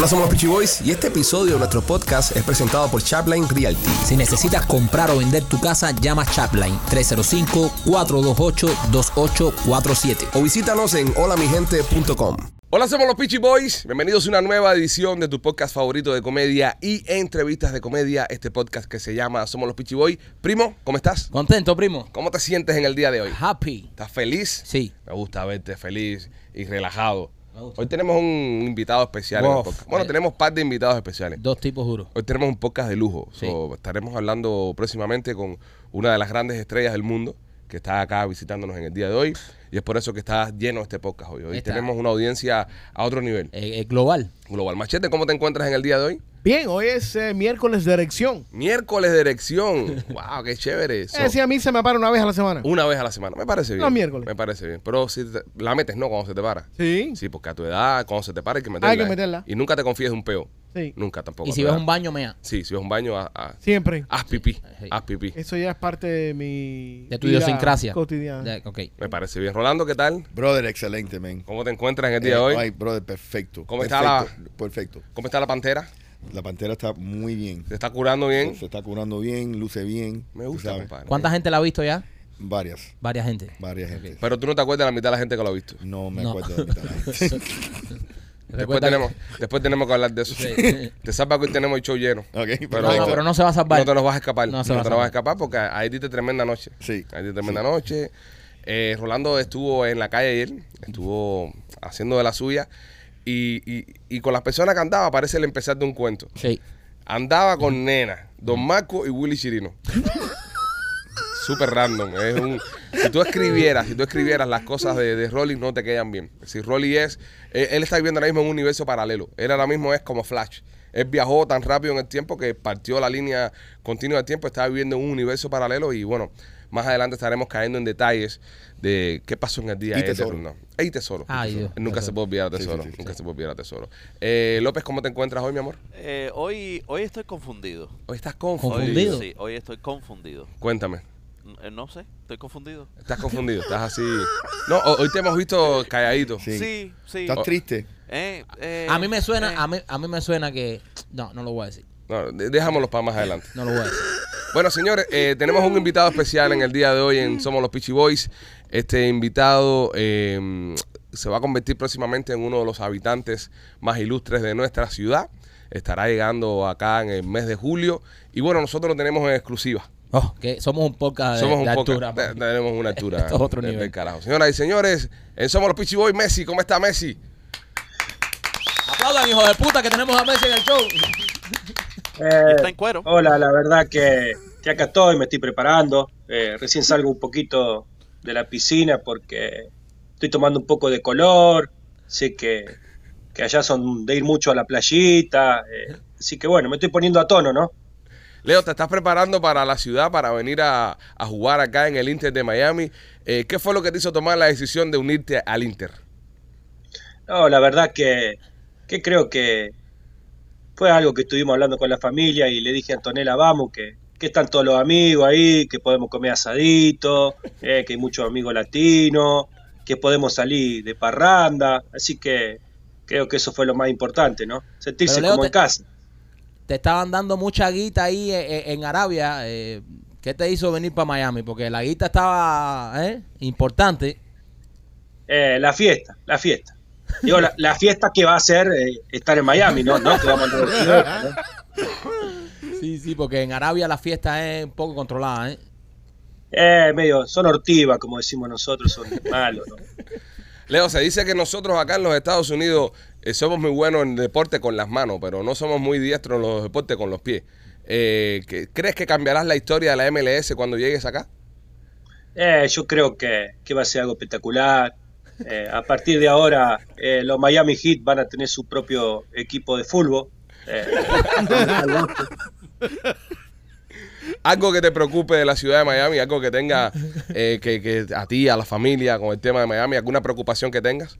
Hola, somos los Peachy Boys y este episodio de nuestro podcast es presentado por Chapline Realty. Si necesitas comprar o vender tu casa, llama Chapline 305-428-2847. O visítanos en holamigente.com. Hola, somos los Peachy Boys. Bienvenidos a una nueva edición de tu podcast favorito de comedia y entrevistas de comedia. Este podcast que se llama Somos los Peachy Boys. Primo, ¿cómo estás? ¿Contento, primo? ¿Cómo te sientes en el día de hoy? Happy. ¿Estás feliz? Sí. Me gusta verte feliz y relajado. Hoy tenemos un invitado especial en el Uf, podcast. Bueno, eh. tenemos par de invitados especiales. Dos tipos duros. Hoy tenemos un podcast de lujo. Sí. So, estaremos hablando próximamente con una de las grandes estrellas del mundo que está acá visitándonos en el día de hoy. Y es por eso que está lleno este podcast hoy. Hoy Está. tenemos una audiencia a otro nivel. Eh, eh, global. Global. Machete, ¿cómo te encuentras en el día de hoy? Bien, hoy es eh, miércoles de erección. Miércoles de erección. wow, qué chévere. So, Es decir, a mí se me para una vez a la semana. una vez a la semana. Me parece bien. Los miércoles. Me parece bien. Pero si te- la metes, ¿no? Cuando se te para. Sí. Sí, porque a tu edad, cuando se te para, hay que meterla. Hay que ¿eh? meterla. Y nunca te confíes de un peo. Sí. Nunca tampoco. Y a si tu ves edad. un baño, mea. Sí, si ves un baño, haz, haz- Siempre. haz pipí. Sí. Haz pipí. Eso ya es parte de mi. De tu vida idiosincrasia. Cotidiana. Ya, ok. Me parece bien. Rolando, ¿qué tal? Brother, excelente, man. ¿Cómo te encuentras en el día Eh, de hoy? Ay, brother, perfecto. ¿Cómo está la- Perfecto, Perfecto. ¿Cómo está la pantera? La pantera está muy bien. ¿Se está curando bien? Se está curando bien, luce bien. Me gusta, compadre. ¿Cuánta gente la ha visto ya? Varias, Varias gente. varias gente. Pero tú no te acuerdas de la mitad de la gente que lo ha visto. No me No. acuerdo de la mitad de la gente. Después tenemos, después tenemos que hablar de eso. Sí. Te salva que hoy tenemos el show lleno. Ok, Pero- No, no, pero no se va a salvar. No te nos vas a escapar. No No, se va a te nos vas a escapar porque ahí diste tremenda noche. Sí. Ahí diste tremenda noche. Eh, Rolando estuvo en la calle ayer. Estuvo haciendo de la suya. Y, y, y con las personas que andaba parece el empezar de un cuento. Sí. Andaba con Nena, Don Marco y Willy Chirino. Súper random. Es un, si tú escribieras, si tú escribieras las cosas de, de Rolly, no te quedan bien. Si Rolly es, eh, él está viviendo ahora mismo en un universo paralelo. Él ahora mismo es como Flash. Él viajó tan rápido en el tiempo que partió la línea continua del tiempo, está viviendo en un universo paralelo y bueno, más adelante estaremos cayendo en detalles de qué pasó en el día Y de tesoro. no. Tesoro. Ay, Dios. Nunca se puede olvidar a sí, tesoro. sí, sí. Nunca se puede olvidar a tesoro. Eh, López, ¿cómo te encuentras hoy, mi amor? Eh, hoy, hoy estoy confundido. Hoy estás Hoy- ¿Confundido? sí, hoy estoy confundido. Cuéntame. Eh, no sé, estoy confundido. Estás confundido, estás así. No, ho- hoy te hemos visto calladito. Sí. Sí, sí. ¿Estás triste? Eh, eh, A mí me suena, eh. a mí, a mí me suena que. No, no lo voy a decir. No, de- dejámoslo para más adelante. No lo voy a decir. Bueno, señores, eh, tenemos un invitado especial en el día de hoy en Somos los Peachy Boys. Este invitado eh, se va a convertir próximamente en uno de los habitantes más ilustres de nuestra ciudad. Estará llegando acá en el mes de julio. Y bueno, nosotros lo tenemos en exclusiva. Oh, que somos un podcast de, Somos un de poco. altura. te- tenemos una altura. Esto es otro de- nivel. del carajo. Señoras y señores, en Somos los Peachy Boys, Messi, ¿cómo está Messi? Aplaudan, hijo de puta, que tenemos a Messi en el show. Y está en cuero. Hola, la verdad que, que acá estoy, me estoy preparando. Eh, recién salgo un poquito de la piscina porque estoy tomando un poco de color. Sé que, que allá son de ir mucho a la playita. eh, así que bueno, me estoy poniendo a tono, ¿no? Leo, te estás preparando para la ciudad, para venir a, a jugar acá en el Inter de Miami. Eh, ¿Qué fue lo que te hizo tomar la decisión de unirte al Inter? No, la verdad que, que creo que fue algo que estuvimos hablando con la familia y le dije a Antonella, vamos, que, que están todos los amigos ahí, que podemos comer asadito, eh, que hay muchos amigos latinos, que podemos salir de parranda, así que creo que eso fue lo más importante, ¿no? Sentirse Pero, Leo, como te- en casa. Te estaban dando mucha guita ahí eh, eh, en Arabia. eh, ¿Qué te hizo venir para Miami? Porque la guita estaba eh, importante. Eh, la fiesta, la fiesta. Digo, la, la fiesta que va a ser eh, estar en Miami, ¿no? ¿No? Que vamos a andar de fiesta, ¿no? Sí, sí, porque en Arabia la fiesta es un poco controlada, ¿eh? Eh, medio, son ortivas, como decimos nosotros, son malos, ¿no? Leo, se dice que nosotros acá en los Estados Unidos eh, somos muy buenos en deporte con las manos, pero no somos muy diestros en los deportes con los pies. Eh, ¿qué- ¿Crees que cambiarás la historia de la MLS cuando llegues acá? Eh, yo creo que, que va a ser algo espectacular. Eh, a partir de ahora, eh, los Miami Heat van a tener su propio equipo de fútbol. Eh, Algo que te preocupe de la ciudad de Miami, algo que tenga que, que a ti, a la familia, con el tema de Miami, alguna preocupación que tengas.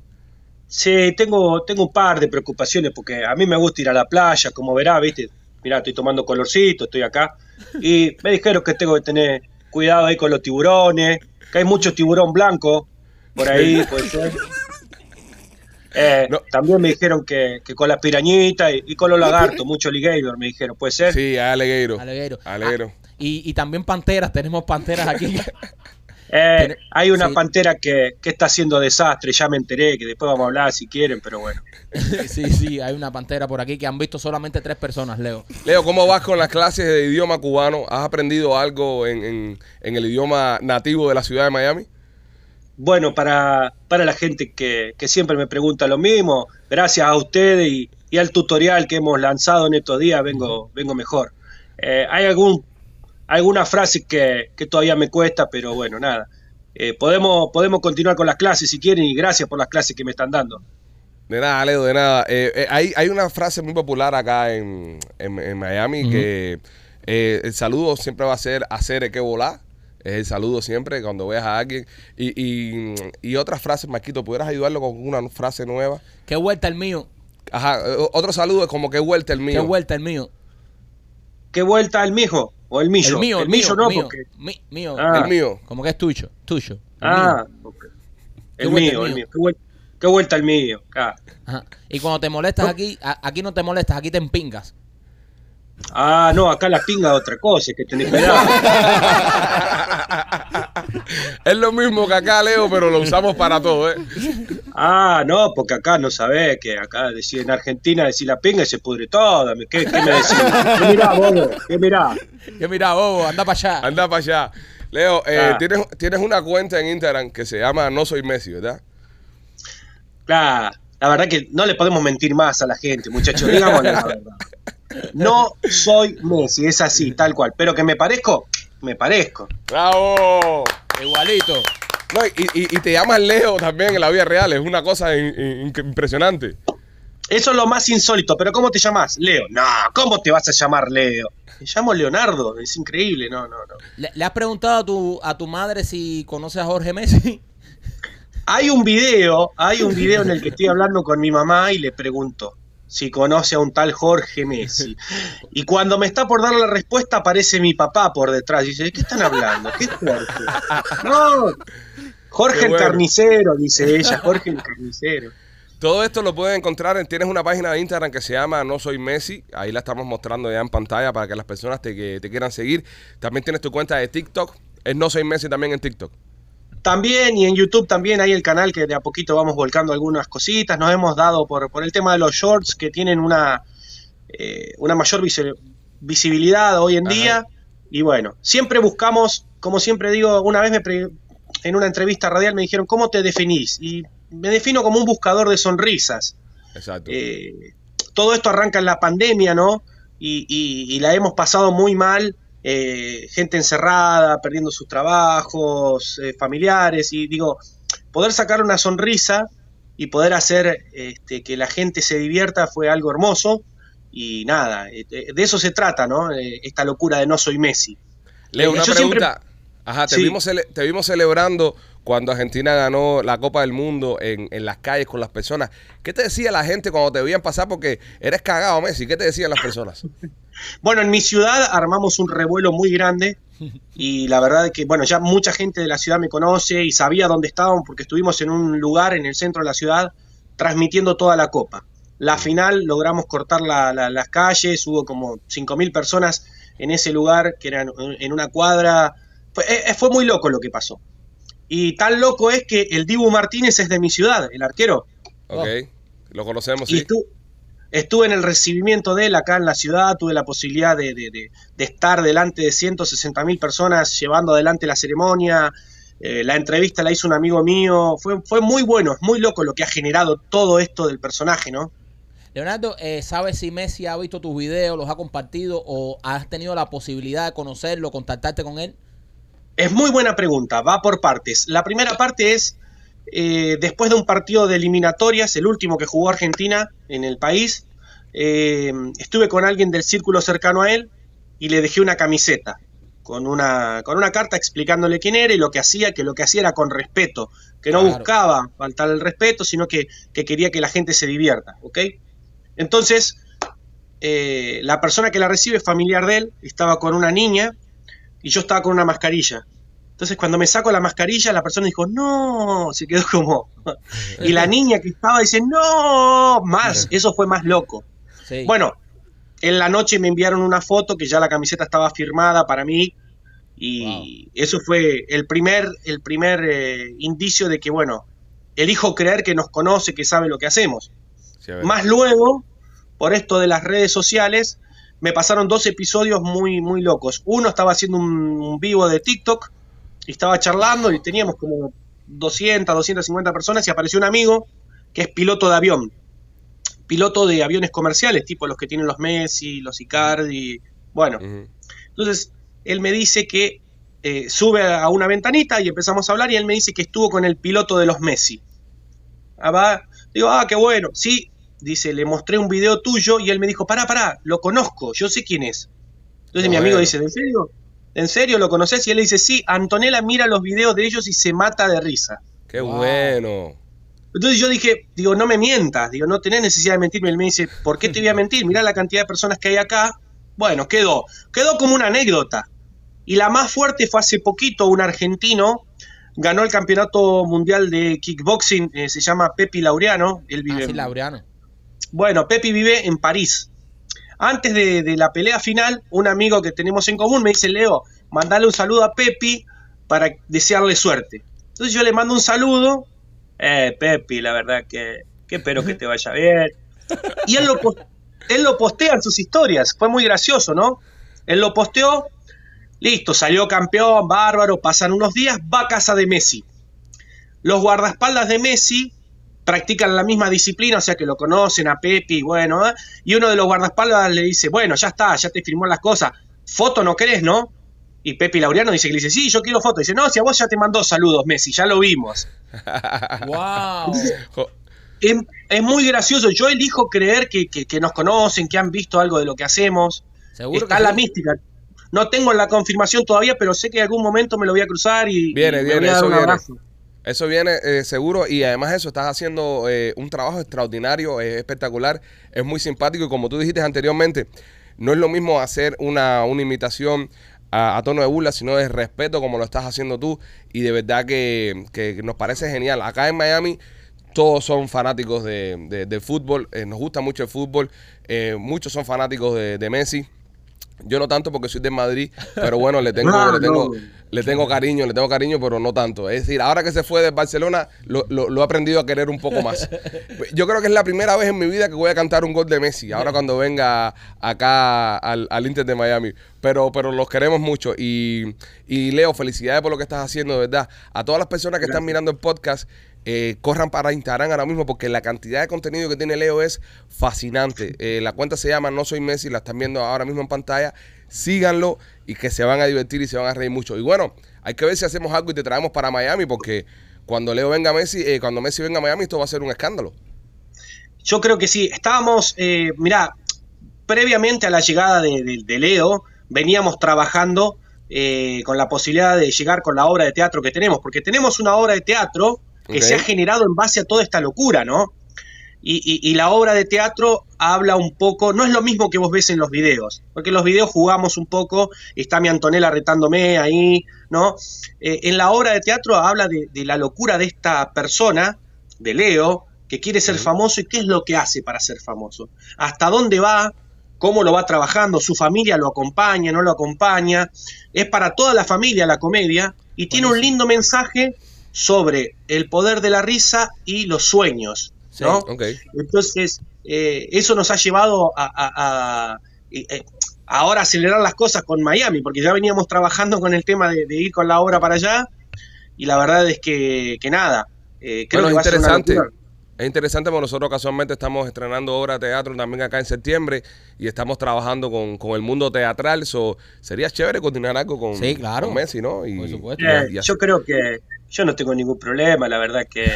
sí, tengo, tengo un par de preocupaciones porque a mí me gusta ir a la playa, como verá, ¿viste? Mirá, estoy tomando colorcito, estoy acá. Y me dijeron que tengo que tener cuidado ahí con los tiburones, que hay mucho tiburón blanco por ahí, puede ser. Eh, No. También me dijeron que, que con las pirañitas y, y con los lagartos, mucho alligator, me dijeron, ¿puede ser? Sí, Alegueiro. Aleguero. Aleguero. Ah, y, y también panteras, tenemos panteras aquí. Eh, hay una sí. pantera que, que está haciendo desastre, ya me enteré, que después vamos a hablar si quieren, pero bueno. sí, sí, hay una pantera por aquí que han visto solamente tres personas, Leo. Leo, ¿cómo vas con las clases de idioma cubano? ¿Has aprendido algo en, en- en el idioma nativo de la ciudad de Miami? Bueno, para, para la gente que, que siempre me pregunta lo mismo, gracias a ustedes y, y al tutorial que hemos lanzado en estos días, vengo, vengo mejor. Eh, hay algún, alguna frase que, que todavía me cuesta, pero bueno, nada. Eh, podemos, podemos continuar con las clases si quieren y gracias por las clases que me están dando. De nada, Leo, de nada. Eh, hay, hay una frase muy popular acá en, en- en Miami que el saludo siempre va a ser hacer que volar. Es el saludo siempre cuando veas a alguien. Y, y, y otras frases, Marquito, ¿pudieras ayudarlo con una frase nueva? ¿Qué vuelta el mío? Ajá, otro saludo es como que vuelta el ¿Qué mío. vuelta el mío? ¿Qué vuelta el mijo? ¿O el millo? El mío, el, millo mío, no, mío, porque... mi- mío. Ah. El mío. Como que es tuyo, tuyo. el Ah, mío. ok. ¿Qué el mío, el el mío? ¿Qué vuelta, qué vuelta el mío? Ah. Ajá. Y cuando te molestas aquí, a- aquí no te molestas, aquí te empingas. Ah, no, acá la pinga es otra cosa, que tener cuidado. es lo mismo que acá, Leo, pero lo usamos para todo, ¿eh? Ah, no, porque acá no sabés que acá decir en Argentina decir la pinga y se pudre toda. ¿Qué, qué me decís? ¿Qué mirá, bobo? ¿Qué mirá? Que mira, bobo, anda para allá. Anda para allá. Leo, eh, Ah. tienes, tienes una cuenta en Instagram que se llama No Soy Messi, ¿verdad? Claro, la verdad que no le podemos mentir más a la gente, muchachos, digámosle la verdad. No soy Messi, es así, tal cual. Pero que me parezco, me parezco. ¡Bravo! Igualito. No, y, y- y te llamas Leo también en la vida real, es una cosa in- in- impresionante. Eso es lo más insólito, pero ¿cómo te llamas? Leo. No, ¿cómo te vas a llamar Leo? Me llamo Leonardo, es increíble, no, no, no. ¿Le, le has preguntado a tu, a tu madre si conoce a Jorge Messi? Hay un video, hay un video en el que estoy hablando con mi mamá y le pregunto si conoce a un tal Jorge Messi. Y cuando me está por dar la respuesta aparece mi papá por detrás y dice, ¿de qué están hablando? ¿Qué es Jorge? No, Jorge el carnicero, dice ella, Jorge el carnicero. Todo esto lo pueden encontrar, en, tienes una página de Instagram que se llama No Soy Messi, ahí la estamos mostrando ya en pantalla para que las personas te, que te quieran seguir. También tienes tu cuenta de TikTok, es No Soy Messi también en TikTok. También y en YouTube también hay el canal que de a poquito vamos volcando algunas cositas. Nos hemos dado por, por el tema de los shorts que tienen una, eh, una mayor visi- visibilidad hoy en Ajá. día. Y bueno, siempre buscamos, como siempre digo, una vez me pre- en una entrevista radial me dijeron, ¿cómo te definís? Y me defino como un buscador de sonrisas. Exacto. Eh, todo esto arranca en la pandemia, ¿no? Y, y- y la hemos pasado muy mal, eh, gente encerrada, perdiendo sus trabajos, eh, familiares, y digo, poder sacar una sonrisa y poder hacer este, que la gente se divierta fue algo hermoso. Y nada, eh, de eso se trata, ¿no? Esta locura de no soy Messi. Leo, Eh, una yo pregunta. Ajá, te, Sí. vimos te vimos celebrando cuando Argentina ganó la Copa del Mundo en, en las calles con las personas. ¿Qué te decía la gente cuando te veían pasar? Porque eres cagado, Messi. ¿Qué te decían las personas? Bueno, en mi ciudad armamos un revuelo muy grande y la verdad es que, bueno, ya mucha gente de la ciudad me conoce y sabía dónde estábamos porque estuvimos en un lugar en el centro de la ciudad transmitiendo toda la copa. La final logramos cortar la- la- las calles, hubo como 5.000 personas en ese lugar que eran en una cuadra. Fue, eh, fue muy loco lo que pasó. Y tan loco es que el Dibu Martínez es de mi ciudad, el arquero. Ok, lo conocemos, Y sí. estu- estuve en el recibimiento de él acá en la ciudad, tuve la posibilidad de, de- de- de estar delante de 160 mil personas llevando adelante la ceremonia. eh, la entrevista la hizo un amigo mío. Fue, fue muy bueno, es muy loco lo que ha generado todo esto del personaje, ¿no? Leonardo, eh, ¿sabes si Messi ha visto tus videos, los ha compartido o has tenido la posibilidad de conocerlo, contactarte con él? Es muy buena pregunta, va por partes. La primera parte es, eh, después de un partido de eliminatorias, el último que jugó Argentina en el país, eh, estuve con alguien del círculo cercano a él y le dejé una camiseta con una, con una carta explicándole quién era y lo que hacía, que lo que hacía era con respeto, que no Claro. buscaba faltar el respeto, sino que, que quería que la gente se divierta, ¿ok? Entonces, eh, la persona que la recibe es familiar de él, estaba con una niña y yo estaba con una mascarilla. Entonces cuando me saco la mascarilla, la persona dijo, no, se quedó como... Y la niña que estaba dice, no, más, eso fue más loco. Sí. Bueno, en la noche me enviaron una foto que ya la camiseta estaba firmada para mí y eso fue el primer, el primer eh, indicio de que, bueno, elijo creer que nos conoce, que sabe lo que hacemos. Sí. Más luego, por esto de las redes sociales, me pasaron dos episodios muy, muy locos. Uno estaba haciendo un, un vivo de TikTok y estaba charlando y teníamos como 200, 250 personas y apareció un amigo que es piloto de avión. Piloto de aviones comerciales, tipo los que tienen los Messi, los Icardi. Bueno, entonces él me dice que eh, sube a una ventanita y empezamos a hablar y él me dice que estuvo con el piloto de los Messi. Ah, va. Digo, ah, qué bueno. Sí, dice, le mostré un video tuyo y él me dijo, pará, pará, lo conozco, yo sé quién es. Entonces mi amigo bueno. dice, ¿en serio? ¿En serio lo conoces? Y él le dice, sí, Antonella mira los videos de ellos y se mata de risa. Qué Wow. bueno. Entonces yo dije, digo, no me mientas, digo, no tenés necesidad de mentirme. Él me dice, ¿por qué te voy a mentir? Mirá la cantidad de personas que hay acá. Bueno, quedó, quedó como una anécdota. Y la más fuerte fue hace poquito, un argentino ganó el campeonato mundial de kickboxing, eh, se llama Pepi Laureano. Él vive Ah, sí, en- Laureano. bueno, Pepi vive en París. Antes de, la pelea final, un amigo que tenemos en común me dice, Leo, mandale un saludo a Pepi para desearle suerte. Entonces yo le mando un saludo. Eh, Pepi, la verdad que, que espero que te vaya bien. Y lo, él lo postea en sus historias. Fue muy gracioso, ¿no? Él lo posteó. Listo, salió campeón, bárbaro. Pasan unos días, va a casa de Messi. Los guardaespaldas de Messi practican la misma disciplina, o sea que lo conocen a Pepi, bueno, ¿eh? y uno de los guardaespaldas le dice, bueno, ya está, ya te firmó las cosas, foto no querés, ¿no? Y Pepi Laureano dice que le dice, sí, yo quiero foto. Dice, no, si a vos ya te mandó saludos, Messi, ya lo vimos. ¡Wow! Es, es muy gracioso, yo elijo creer que, que- que nos conocen, que han visto algo de lo que hacemos. Seguro Está que la sí. mística. No tengo la confirmación todavía, pero sé que en algún momento me lo voy a cruzar y, Viene, y me viene, voy a dar un viene. Eso viene eh, seguro y además eso, estás haciendo eh, un trabajo extraordinario, es espectacular, es muy simpático y como tú dijiste anteriormente, no es lo mismo hacer una, una imitación a, tono de burla, sino de respeto como lo estás haciendo tú y de verdad que, que nos parece genial. Acá en Miami todos son fanáticos de, de- fútbol, eh, nos gusta mucho el fútbol, eh, muchos son fanáticos de, de Messi. Yo no tanto porque soy de Madrid, pero bueno, le tengo, Ah, le tengo, no. le tengo cariño, le tengo cariño, pero no tanto. Es decir, ahora que se fue de Barcelona, lo, lo- lo he aprendido a querer un poco más. Yo creo que es la primera vez en mi vida que voy a cantar un gol de Messi, ahora cuando venga acá al, al Inter de Miami. Pero, pero los queremos mucho. Y, y Leo, felicidades por lo que estás haciendo, de verdad. A todas las personas que están mirando el podcast, eh, corran para Instagram ahora mismo porque la cantidad de contenido que tiene Leo es fascinante. Eh, la cuenta se llama No Soy Messi, la están viendo ahora mismo en pantalla. Síganlo y que se van a divertir y se van a reír mucho. Y bueno, hay que ver si hacemos algo y te traemos para Miami porque cuando Leo venga a Messi, eh, cuando Messi venga a Miami, esto va a ser un escándalo. Yo creo que sí. Estábamos, eh, mirá, previamente a la llegada de, de- Leo, veníamos trabajando con la posibilidad de llegar con la obra de teatro que tenemos, porque tenemos una obra de teatro que se ha generado en base a toda esta locura, ¿no? Y, y- y la obra de teatro habla un poco, no es lo mismo que vos ves en los videos, porque en los videos jugamos un poco, está mi Antonella retándome ahí, ¿no? Eh, en la obra de teatro habla de, de la locura de esta persona, de Leo, que quiere ser famoso y qué es lo que hace para ser famoso, hasta dónde va, cómo lo va trabajando, su familia lo acompaña, no lo acompaña, es para toda la familia la comedia y tiene un lindo mensaje sobre el poder de la risa y los sueños, Sí. ¿no? Entonces, eh, eso nos ha llevado a, a- a- eh, ahora acelerar las cosas con Miami, porque ya veníamos trabajando con el tema de, de ir con la obra para allá, y la verdad es que, que nada, eh, creo Bueno, que va es a ser una interesante. Es interesante porque nosotros casualmente estamos estrenando obra de teatro también acá en septiembre y estamos trabajando con, con el mundo teatral. So, sería chévere continuar algo con, Sí, claro. con Messi, ¿no? Y, Por supuesto. Eh, y yo creo que yo no tengo ningún problema, la verdad que,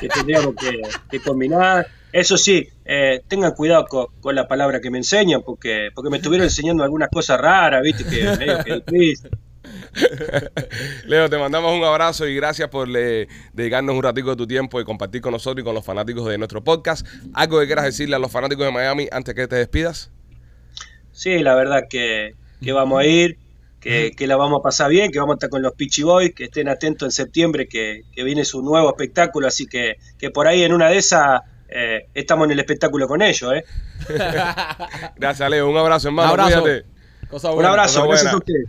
que tendríamos que, que combinar. Eso sí, eh, tengan cuidado co- con, la palabra que me enseñan, porque, porque me estuvieron enseñando algunas cosas raras, viste, que medio que difícil. Leo, te mandamos un abrazo y gracias por le- dedicarnos un ratico de tu tiempo y compartir con nosotros y con los fanáticos de nuestro podcast. ¿Algo que quieras decirle a los fanáticos de Miami antes que te despidas? Sí, la verdad que, que vamos a ir. Que, que la vamos a pasar bien, que vamos a estar con los Peachy Boys, que estén atentos en septiembre, que, que viene su nuevo espectáculo, así que, que por ahí en una de esas eh, estamos en el espectáculo con ellos. ¿eh? Gracias, Leo. Un abrazo, hermano. Un abrazo. Un abrazo, cosa gracias buena. a ustedes.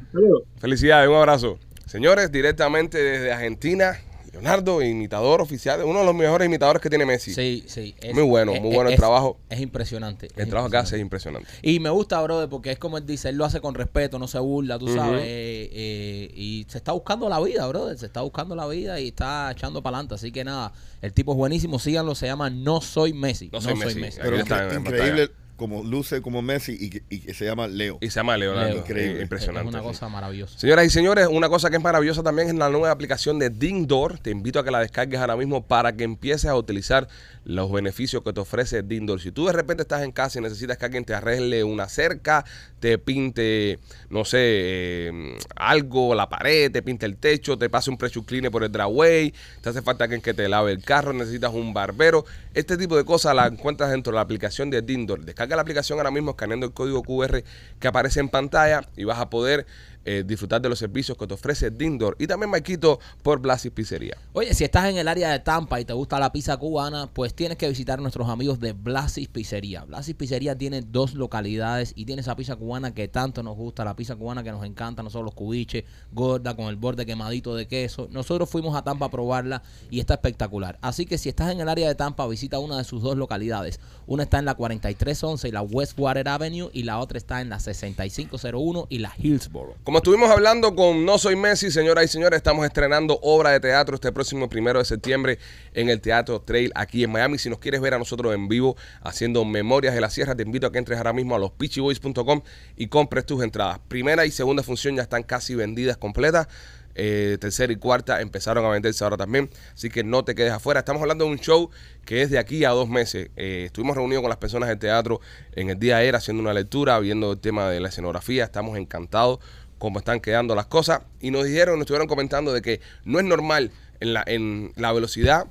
Felicidades, un abrazo. Señores, directamente desde Argentina, Leonardo, imitador oficial, uno de los mejores imitadores que tiene Messi. Sí, sí. es- Muy bueno, es- muy bueno el trabajo. Es impresionante. El es trabajo que hace es impresionante. Y me gusta, brother, porque es como él dice, él lo hace con respeto, no se burla, tú sabes. eh, eh, y se está buscando la vida, brother. Se está buscando la vida y está echando para adelante. Así que nada, el tipo es buenísimo. Síganlo, se llama No Soy Messi. No Soy Messi. Pero está increíble como luce como Messi y que, y que se llama Leo. Y se llama Leonardo. Leo. Increíble. Impresionante. Es una sí. cosa maravillosa. Señoras y señores, una cosa que es maravillosa también es la nueva aplicación de Dingdoor. Te invito a que la descargues ahora mismo para que empieces a utilizar los beneficios que te ofrece Dingdoor. Si tú de repente estás en casa y necesitas que alguien te arregle una cerca, te pinte, no sé, eh, algo, la pared, te pinte el techo, te pase un pressure cleaner por el driveway, te hace falta alguien que te lave el carro, necesitas un barbero. Este tipo de cosas la encuentras dentro de la aplicación de Dingdoor. Descarga la aplicación ahora mismo escaneando el código QR que aparece en pantalla y vas a poder eh, disfrutar de los servicios que te ofrece Dindor y también Maikito por Blasis Pizzería. Oye, si estás en el área de Tampa y te gusta la pizza cubana, pues tienes que visitar a nuestros amigos de Blasis Pizzería. Blasis Pizzería tiene dos localidades y tiene esa pizza cubana que tanto nos gusta, la pizza cubana que nos encanta, nosotros los cubiches, gorda, con el borde quemadito de queso. Nosotros fuimos a Tampa a probarla y está espectacular. Así que si estás en el área de Tampa, visita una de sus dos localidades. Una está en la 4311 y la Westwater Avenue y la otra está en la 6501 y la Hillsboro. Como estuvimos hablando con No Soy Messi, señoras y señores, estamos estrenando obra de teatro este próximo primero de septiembre en el Teatro Trail aquí en Miami. Si nos quieres ver a nosotros en vivo haciendo Memorias de la Sierra, te invito a que entres ahora mismo a los pitchyboys.com y compres tus entradas. Primera y segunda función ya están casi vendidas completas. Eh, tercera y cuarta empezaron a venderse ahora también. Así que no te quedes afuera. Estamos hablando de un show que es de aquí a dos meses. Eh, estuvimos reunidos con las personas del teatro en el día ayer haciendo una lectura, viendo el tema de la escenografía. Estamos encantados cómo están quedando las cosas. Y nos dijeron, nos estuvieron comentando de que no es normal en la, en la velocidad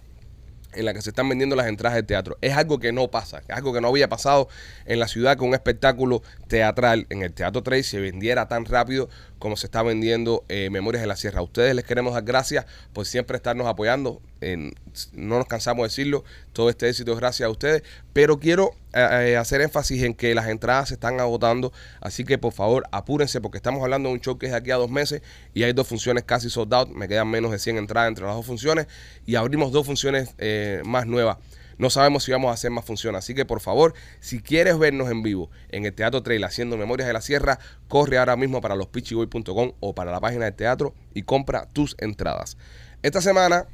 en la que se están vendiendo las entradas del teatro. Es algo que no pasa, es algo que no había pasado en la ciudad que un espectáculo teatral en el Teatro 3 se vendiera tan rápido como se está vendiendo eh, Memorias de la Sierra. A ustedes les queremos dar gracias por siempre estarnos apoyando. No nos cansamos de decirlo, todo este éxito es gracias a ustedes, pero quiero eh, eh, hacer énfasis en que las entradas se están agotando, así que por favor apúrense porque estamos hablando de un show que es de aquí a dos meses y hay dos funciones casi sold out, me quedan menos de 100 entradas entre las dos funciones y abrimos dos funciones más nuevas. No sabemos si vamos a hacer más funciones, así que por favor, si quieres vernos en vivo en el Teatro Trail haciendo Memorias de la Sierra, corre ahora mismo para lospitchyboy.com o para la página del teatro y compra tus entradas. Esta semana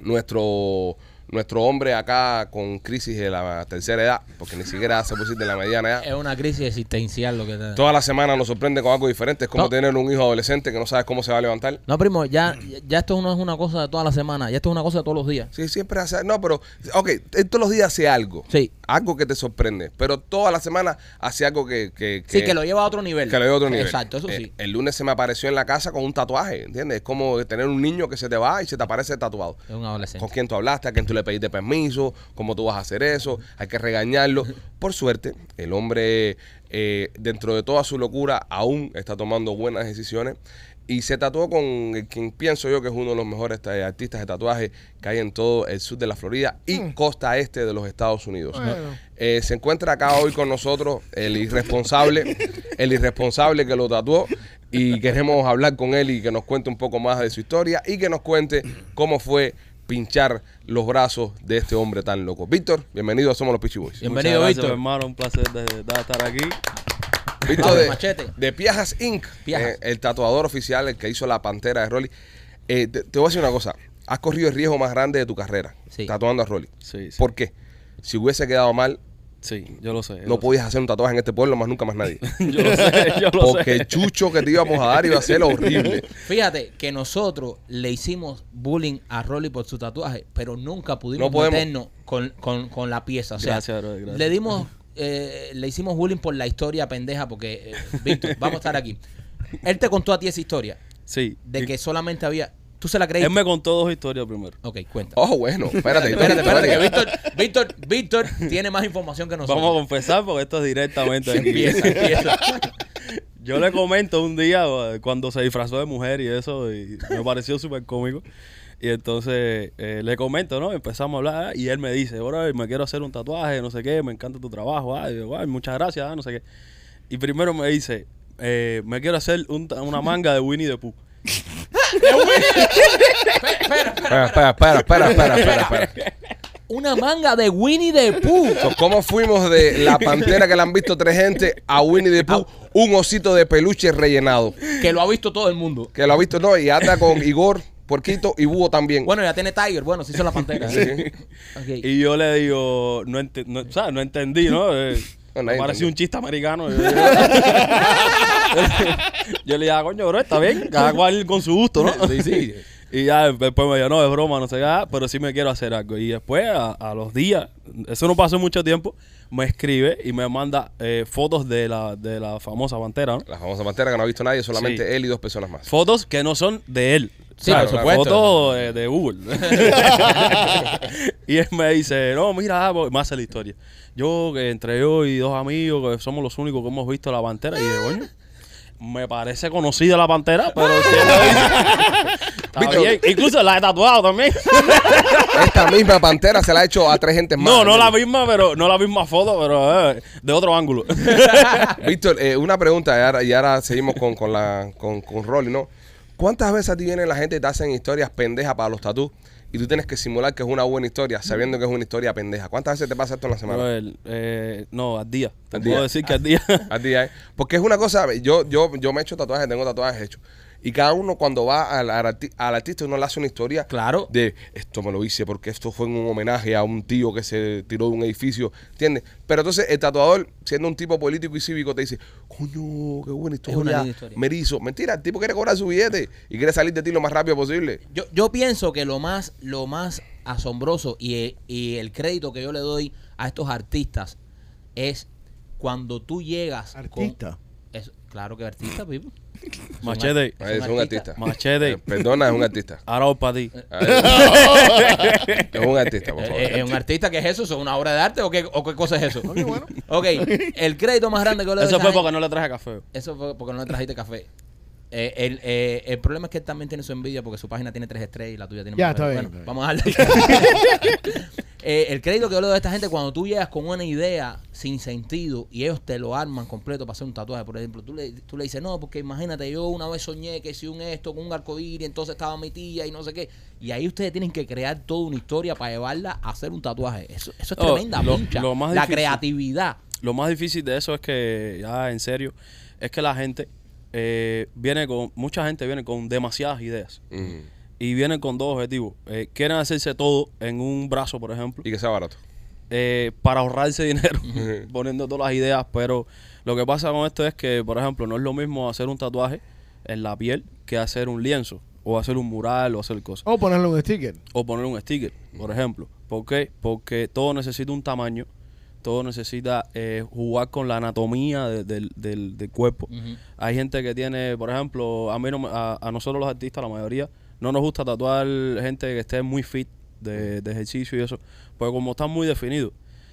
nuestro nuestro hombre acá con crisis de la tercera edad, porque ni siquiera se puede decir de la mediana edad. Es una crisis existencial lo que te... Toda la semana nos sorprende con algo diferente. Es como No. tener un hijo adolescente que no sabes cómo se va a levantar. No, primo, ya, ya esto no es una cosa de toda la semana, ya esto es una cosa de todos los días. Sí, siempre hace. No, pero. Ok, todos los días hace algo. Sí. Algo que te sorprende. Pero toda la semana hace algo que. que, Sí, que lo lleva a otro nivel. que lo lleva a otro nivel. Exacto, eso Eh, sí. el lunes se me apareció en la casa con un tatuaje, ¿entiendes? Es como tener un niño que se te va y se te aparece tatuado. Es un adolescente. con quién tú hablaste, a quién tú le pediste permiso, cómo tú vas a hacer eso, hay que regañarlo. Por suerte, el hombre, eh, dentro de toda su locura, aún está tomando buenas decisiones y se tatuó con quien pienso yo que es uno de los mejores artistas de tatuaje que hay en todo el sur de la Florida y costa este de los Estados Unidos. Bueno. Eh, se encuentra acá hoy con nosotros el irresponsable, el irresponsable que lo tatuó y queremos hablar con él y que nos cuente un poco más de su historia y que nos cuente cómo fue pinchar los brazos de este hombre tan loco. Víctor, bienvenido a Somos los Pichi Boys. Bienvenido, gracias, Víctor. hermano. Un placer de, de estar aquí. Víctor de, machete. de Piajas Inc., Piajas. eh, el tatuador oficial, el que hizo la pantera de Rolly. Eh, te, te voy a decir una cosa, has corrido el riesgo más grande de tu carrera, Sí. tatuando a Rolly. Sí, sí. ¿Por qué? Si hubiese quedado mal, Sí, yo lo sé. yo no lo sé. podías hacer un tatuaje en este pueblo más nunca más nadie. Yo lo sé, yo lo Porque sé. el chucho que te íbamos a dar iba a ser horrible. Fíjate que nosotros le hicimos bullying a Rolly por su tatuaje, pero nunca pudimos No meternos con, con, con la pieza. O sea, Gracias, brother, gracias. le dimos, eh, le hicimos bullying por la historia pendeja, porque, eh, Víctor, vamos a estar aquí. Él te contó a ti esa historia Sí. de que solamente había. ¿Tú se la creíste? Él me contó dos historias primero. Ok, cuenta. Oh, bueno, espérate. espérate, espérate, que Víctor, Víctor, Víctor tiene más información que nosotros. Vamos a confesar porque esto es directamente. Empieza, empieza. yo le comento un día eh, cuando se disfrazó de mujer y eso, y me pareció súper cómico. Y entonces eh, le comento, ¿no? Empezamos a hablar y él me dice, bro, me quiero hacer un tatuaje, no sé qué, me encanta tu trabajo, ay, yo, "Ay, muchas gracias, ah, no sé qué. Y primero me dice, eh, me quiero hacer un ta- una manga de Winnie the Pooh. Espera, espera, Espera, espera, espera. Una manga de Winnie the Pooh. So, ¿Cómo fuimos de la pantera que la han visto tres gente a Winnie the Pooh, un osito de peluche rellenado? Que lo ha visto todo el mundo. Que lo ha visto, no, y anda con Igor, Porquito y Búho también. Bueno, ya tiene Tiger. Bueno, se hizo la pantera. Sí. Y yo le digo, no, no, o sea, no entendí, ¿no? No, nadie parecía un chiste americano. Yo, yo le dije, ah, coño, bro, está bien, cada cual con su gusto, ¿no? Sí, sí. Y ya después me dijo, no, es broma, no sé qué, ah, pero sí me quiero hacer algo. Y después, a, a los días, eso no pasó mucho tiempo, me escribe y me manda eh, fotos de la, de la famosa pantera, ¿no? La famosa pantera que no ha visto nadie, solamente Sí. él y dos personas más. Fotos que no son de él. Sí, por supuesto. Fotos de, de Google. y él me dice, no, mira, ah, pues, me hace la historia. Yo, que entre yo y dos amigos, que somos los únicos que hemos visto la pantera, y dije, coño, me parece conocida la pantera, pero está Víctor. bien. Incluso la he tatuado también. Esta misma pantera se la ha hecho a tres gente más. no, no la misma, pero no la misma foto, pero eh, de otro ángulo. Víctor, eh, una pregunta, y ahora, y ahora seguimos con, con, la, con, con Rolly, ¿no? ¿Cuántas veces a ti viene la gente y te hacen historias pendejas para los tatús y tú tienes que simular que es una buena historia sabiendo que es una historia pendeja? ¿Cuántas veces te pasa esto en la semana? Brother, eh, no, al día. Te Al puedo día. decir que al día. A ti, ¿eh? Porque es una cosa, yo, yo, yo me he hecho tatuajes, tengo tatuajes hechos. Y cada uno cuando va al, al arti- al artista uno le hace una historia Claro. de esto me lo hice porque esto fue en un homenaje a un tío que se tiró de un edificio, ¿entiendes? Pero entonces el tatuador, siendo un tipo político y cívico, te dice, coño, qué buena historia, historia. me hizo. Mentira, el tipo quiere cobrar su billete y quiere salir de ti lo más rápido posible. Yo, yo pienso que lo más, lo más asombroso y, y el crédito que yo le doy a estos artistas es cuando tú llegas Artista. con... Es, claro que artista, Pipo. Machete. un Es un artista. Machete. Eh, Perdona, es un artista. Ahora para ti. es un artista, por favor. Eh, eh, un artista que es eso? ¿Es una obra de arte o qué, o qué cosa es eso? Ok, el crédito más grande que yo le doy Eso fue gente- porque no le traje café. Eso fue porque no le trajiste café. Eh, el, eh, el problema es que él también tiene su envidia porque su página tiene tres estrellas y la tuya tiene Ya, más. está Pero bien, Bueno, está vamos a darle. Eh, el crédito que yo le doy a esta gente cuando tú llegas con una idea sin sentido y ellos te lo arman completo para hacer un tatuaje, por ejemplo, tú le, tú le dices, no, porque imagínate, yo una vez soñé que si un esto con un arcoíris, entonces estaba mi tía y no sé qué. Y ahí ustedes tienen que crear toda una historia para llevarla a hacer un tatuaje. Eso, eso es Oh, tremenda lo- pincha. lo más La difícil. creatividad. Lo más difícil de eso es que, ya en serio, es que la gente eh, viene con, mucha gente viene con demasiadas ideas Mm. Y vienen con dos objetivos. Eh, quieren hacerse todo en un brazo, por ejemplo, Y que sea barato. eh, para ahorrarse dinero, poniendo todas las ideas, pero lo que pasa con esto es que, por ejemplo, no es lo mismo hacer un tatuaje en la piel que hacer un lienzo, o hacer un mural, o hacer cosas. O ponerle un sticker. o poner un sticker, por ejemplo. ¿Por qué? Porque todo necesita un tamaño, todo necesita eh, jugar con la anatomía de- del, del- del cuerpo. Hay gente que tiene, por ejemplo, a, mí no me- a, a nosotros los artistas, la mayoría, no nos gusta tatuar gente que esté muy fit de, de ejercicio y eso, porque como están muy definidos,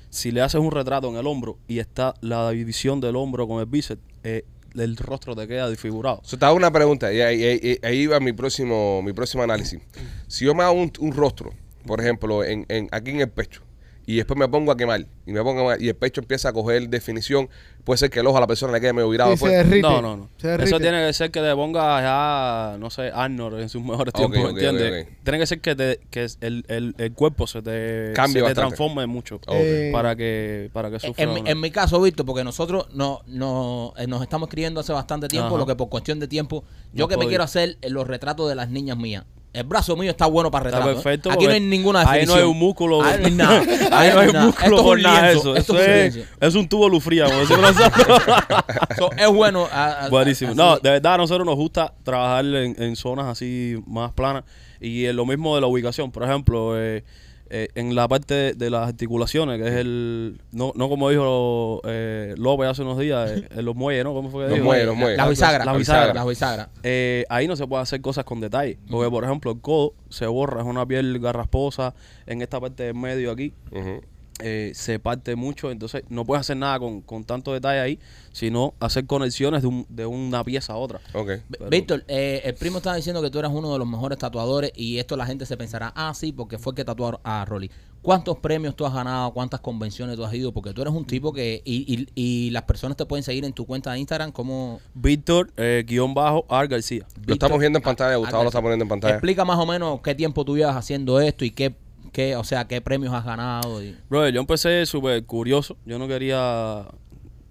si le haces un retrato en el hombro y está la división del hombro con el bíceps, eh, el rostro te queda desfigurado. So, te hago una pregunta y ahí, ahí- ahí va mi próximo, mi próximo análisis. Si yo me hago un, un rostro, por ejemplo, en, en- aquí en el pecho, y después me pongo a quemar, y me pongo a quemar, y el pecho empieza a coger definición, puede ser que el ojo a la persona le quede medio virado. Sí, se después. derrite. No, no, no. Se derrite. Eso tiene que ser que te pongas ya, no sé, Arnold en sus mejores tiempos, ok, ¿entiendes? Tiene que ser que, te, que el, el, el cuerpo se te, Cambie se te transforme mucho Ok. Eh, para que para que sufra. En, mi- en mi caso, Víctor, porque nosotros no, no, eh, nos estamos escribiendo hace bastante tiempo, Ajá. lo que por cuestión de tiempo, yo No que me quiero hacer eh, los retratos de las niñas mías. El brazo mío está bueno para Está retratos. ¿eh? perfecto. Aquí no hay ninguna Ahí definición. no hay un músculo. Ahí no hay nada. Ahí no hay nada. músculo Esto es por un nada lienzo. eso. Esto es un es, es un tubo lufría. So, es bueno. a- a- Buenísimo. No, de verdad a nosotros nos gusta trabajar en, en zonas así más planas y eh, lo mismo de la ubicación. Por ejemplo, eh, eh, en la parte de, de las articulaciones, que es el... No, no como dijo eh, López hace unos días, eh, en los muelles, ¿no? ¿Cómo fue que Los dijo? muelles, los muelles. Las bisagras. Las bisagras. Las bisagras. Eh, ahí no se puede hacer cosas con detalle. Porque, por ejemplo, el codo se borra, es una piel garrasposa en esta parte del medio aquí. Ujú. Eh, se parte mucho, entonces no puedes hacer nada con, con tanto detalle ahí, sino hacer conexiones de, un- de una pieza a otra. Ok. V- Pero- Víctor, eh, el primo estaba diciendo que tú eras uno de los mejores tatuadores y esto la gente se pensará, ah, sí, porque fue el que tatuó a Rolly. ¿Cuántos premios tú has ganado? ¿Cuántas convenciones tú has ido? Porque tú eres un tipo que... Y, y, y las personas te pueden seguir en tu cuenta de Instagram como... Víctor, eh, guion bajo, Ar García. Lo estamos viendo en pantalla, Gustavo lo está poniendo en pantalla. Explica más o menos qué tiempo tú llevas haciendo esto y qué, qué o sea, qué premios has ganado. y- Brother, yo empecé súper curioso. Yo no quería.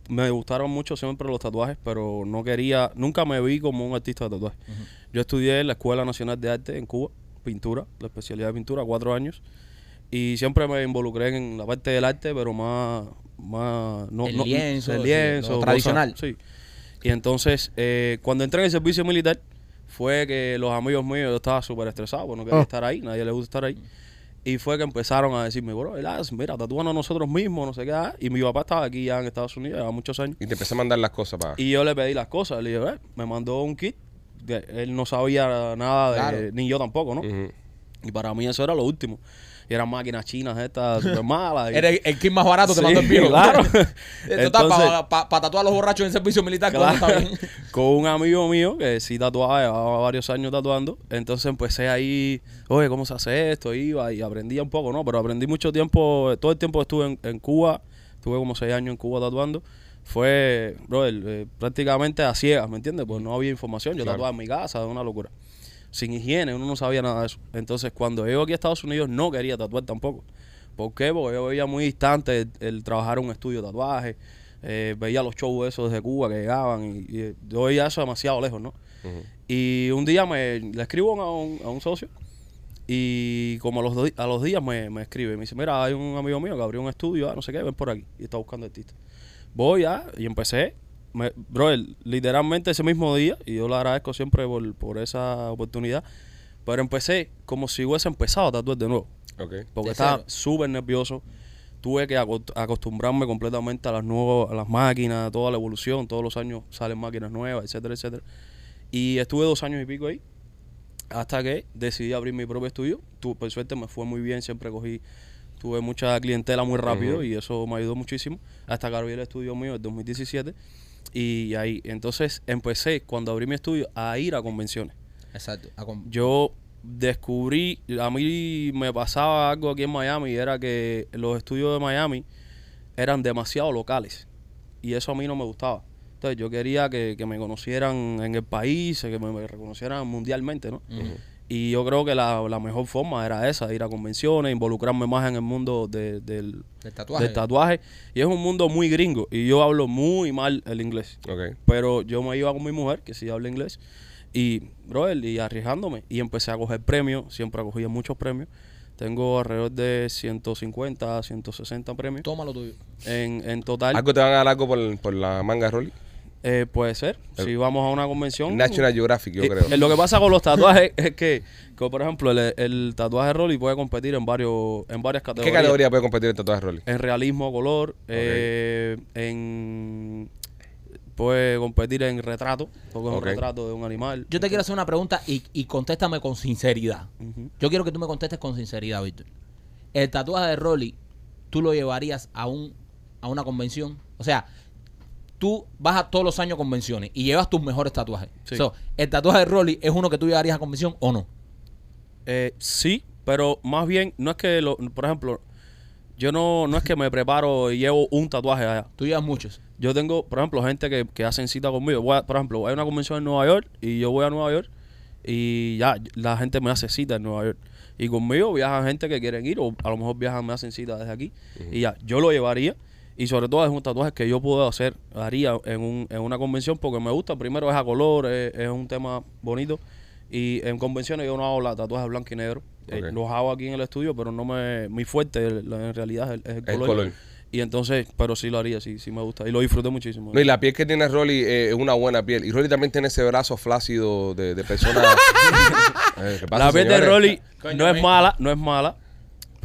Me gustaron mucho siempre los tatuajes, pero no quería. Nunca me vi como un artista de tatuajes. Yo estudié en la Escuela Nacional de Arte en Cuba, pintura, la especialidad de pintura, cuatro años. Y siempre me involucré en la parte del arte, pero más. más no, El no- lienzo, el sí, lienzo, cosas- tradicional. sí. Y entonces, eh, cuando entré en el servicio militar, fue que los amigos míos, yo estaba súper estresado, porque no quería Oh. estar ahí, nadie le gusta estar ahí. Y fue que empezaron a decirme, bro, mira, tatúanos nosotros mismos, no sé qué. ah". Y mi papá estaba aquí ya en Estados Unidos, ya muchos años. Y te empecé a mandar las cosas para. Y yo le pedí las cosas. Le dije, "Eh", me mandó un kit. él no sabía nada, de, Claro. ni yo tampoco, ¿no? Y para mí eso era lo último. Y eran máquinas chinas estas súper malas. y- Eres el, el kit más barato, te Sí, mandó el viejo. claro. Total, para tatuar a los borrachos en servicio militar, Claro. ¿cómo está bien? con un amigo mío que sí tatuaba, llevaba varios años tatuando. Entonces empecé ahí, oye, ¿cómo se hace esto? Iba y aprendía un poco, ¿no? Pero aprendí mucho tiempo, todo el tiempo que estuve en, en Cuba, estuve como seis años en Cuba tatuando. Fue, bro, prácticamente a ciegas, ¿me entiendes? Pues no había información. Yo Claro. tatuaba en mi casa, era una locura. Sin higiene, uno no sabía nada de eso. Entonces, cuando llego aquí a Estados Unidos, no quería tatuar tampoco. ¿Por qué? Porque yo veía muy distante el, el trabajar en un estudio de tatuaje. eh, veía los shows esos desde Cuba que llegaban y, y yo veía eso demasiado lejos, ¿no? Y un día me le escribo a un, a un socio y como a los, do- a los días me, me escribe. Me dice, mira, hay un amigo mío que abrió un estudio, ah, no sé qué, ven por aquí. Y está buscando artistas. Voy ya y empecé. Me, bro, el- literalmente ese mismo día, y yo le agradezco siempre por, por esa oportunidad, pero empecé como si hubiese empezado a tatuar de nuevo. Porque De estaba súper nervioso. Tuve que aco- acostumbrarme completamente a las nuevas, a las máquinas, a toda la evolución. Todos los años salen máquinas nuevas, etcétera, etcétera. Y estuve dos años y pico ahí. Hasta que decidí abrir mi propio estudio. Tu, por suerte me fue muy bien. Siempre cogí, tuve mucha clientela muy rápido y eso me ayudó muchísimo. Hasta que abrí el estudio mío en 2017. Y ahí, entonces empecé, cuando abrí mi estudio, a ir a convenciones Exacto. a com- yo descubrí, a mí me pasaba algo aquí en Miami, y era que los estudios de Miami eran demasiado locales y eso a mí no me gustaba. Entonces yo quería que, que me conocieran en el país, que me, me reconocieran mundialmente, ¿no? Y yo creo que la, la mejor forma era esa, ir a convenciones, involucrarme más en el mundo de- del, Del tatuaje. del tatuaje. Y es un mundo muy gringo y yo hablo muy mal el inglés. Pero yo me iba con mi mujer, que sí habla inglés, y, brother, y arriesgándome. Y empecé a coger premios, siempre cogía muchos premios. Tengo alrededor de 150, 160 premios Toma lo tuyo. en, en total. ¿Algo te van a dar algo por, por la manga Rolly? Eh, puede ser. Si vamos a una convención. National Geographic, yo Eh, creo. eh, lo que pasa con los tatuajes es que, que, por ejemplo, el, el tatuaje Rolly puede competir en varios en varias ¿Qué categorías. categoría puede competir el tatuaje de Rolly? En realismo, color, eh, en puede competir en retrato, porque es Ok. un retrato de un animal. Yo te quiero hacer una pregunta y, y contéstame con sinceridad. Yo quiero que tú me contestes con sinceridad, Víctor. El tatuaje de Rolly, ¿tú lo llevarías a un a una convención? O sea, tú vas a todos los años a convenciones y llevas tus mejores tatuajes. Sí. So, ¿El tatuaje de Rolly es uno que tú llevarías a convención o no? Eh, sí, pero más bien, no es que, lo, por ejemplo, yo no, no es que me preparo y llevo un tatuaje allá. Tú llevas muchos. Yo tengo, por ejemplo, gente que, que hacen cita conmigo. Voy a- por ejemplo, hay una convención en Nueva York y yo voy a Nueva York y ya la gente me hace cita en Nueva York. Y conmigo viajan gente que quieren ir o a lo mejor viajan, me hacen cita desde aquí. Y ya, yo lo llevaría. Y sobre todo es un tatuaje que yo puedo hacer, haría en, un, en una convención porque me gusta. Primero es a color, es, es un tema bonito. Y en convenciones yo no hago la tatuaje blanco y negro. Eh, Ok. los hago aquí en el estudio, pero no me... Mi fuerte el- en realidad es el, es el El color. color. Y entonces, pero sí lo haría, sí, sí me gusta. Y lo disfruté muchísimo. No, y la piel que tiene Rolly eh, es una buena piel. Y Rolly también tiene ese brazo flácido de, de persona. Eh, ¿qué pasa, la piel de? Rolly Coño, no es mala, no es mala,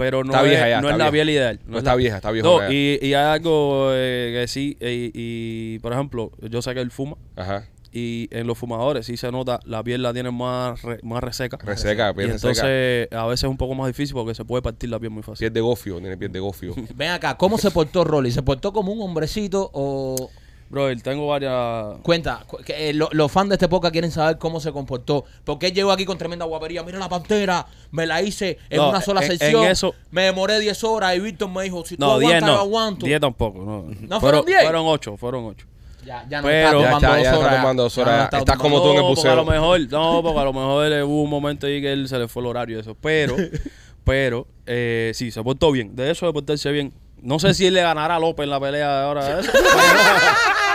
pero no Está es, vieja ya, no está es la vieja. piel ideal. No es está la- vieja, está vieja No, y, y hay algo eh, que sí, y, y, por ejemplo, yo sé que él fuma, Ajá. Y en los fumadores sí se nota, la piel la tienen más, re- más reseca. Reseca, Y piel entonces reseca. a veces es un poco más difícil porque se puede partir la piel muy fácil. Piel de gofio, tiene piel de gofio. Ven acá, ¿cómo se portó Rolly? ¿Se portó como un hombrecito o...? Bro, tengo varias... Cuenta, cu- que, eh, lo- los fans de este podcast quieren saber cómo se comportó. Porque él llegó aquí con tremenda guapería. Mira la pantera, me la hice en No, una sola en- en sesión. eso- Me demoré 10 horas y Víctor me dijo, si tú No, 10 aguantas, yo no. aguanto. 10 tampoco. No, ¿No fueron 10? Fueron 8, fueron 8. Ya, ya no Pero- está Ya tomando está, dos ya está horas. tomando dos horas. Estás tomando- como tú en el no, porque buceo. a lo mejor, no, porque a lo mejor eh, hubo un momento ahí que él se le fue el horario y eso. Pero, pero, eh, sí, se portó bien. De eso de portarse bien. No sé si él le ganará a López en la pelea de ahora. de eso, pero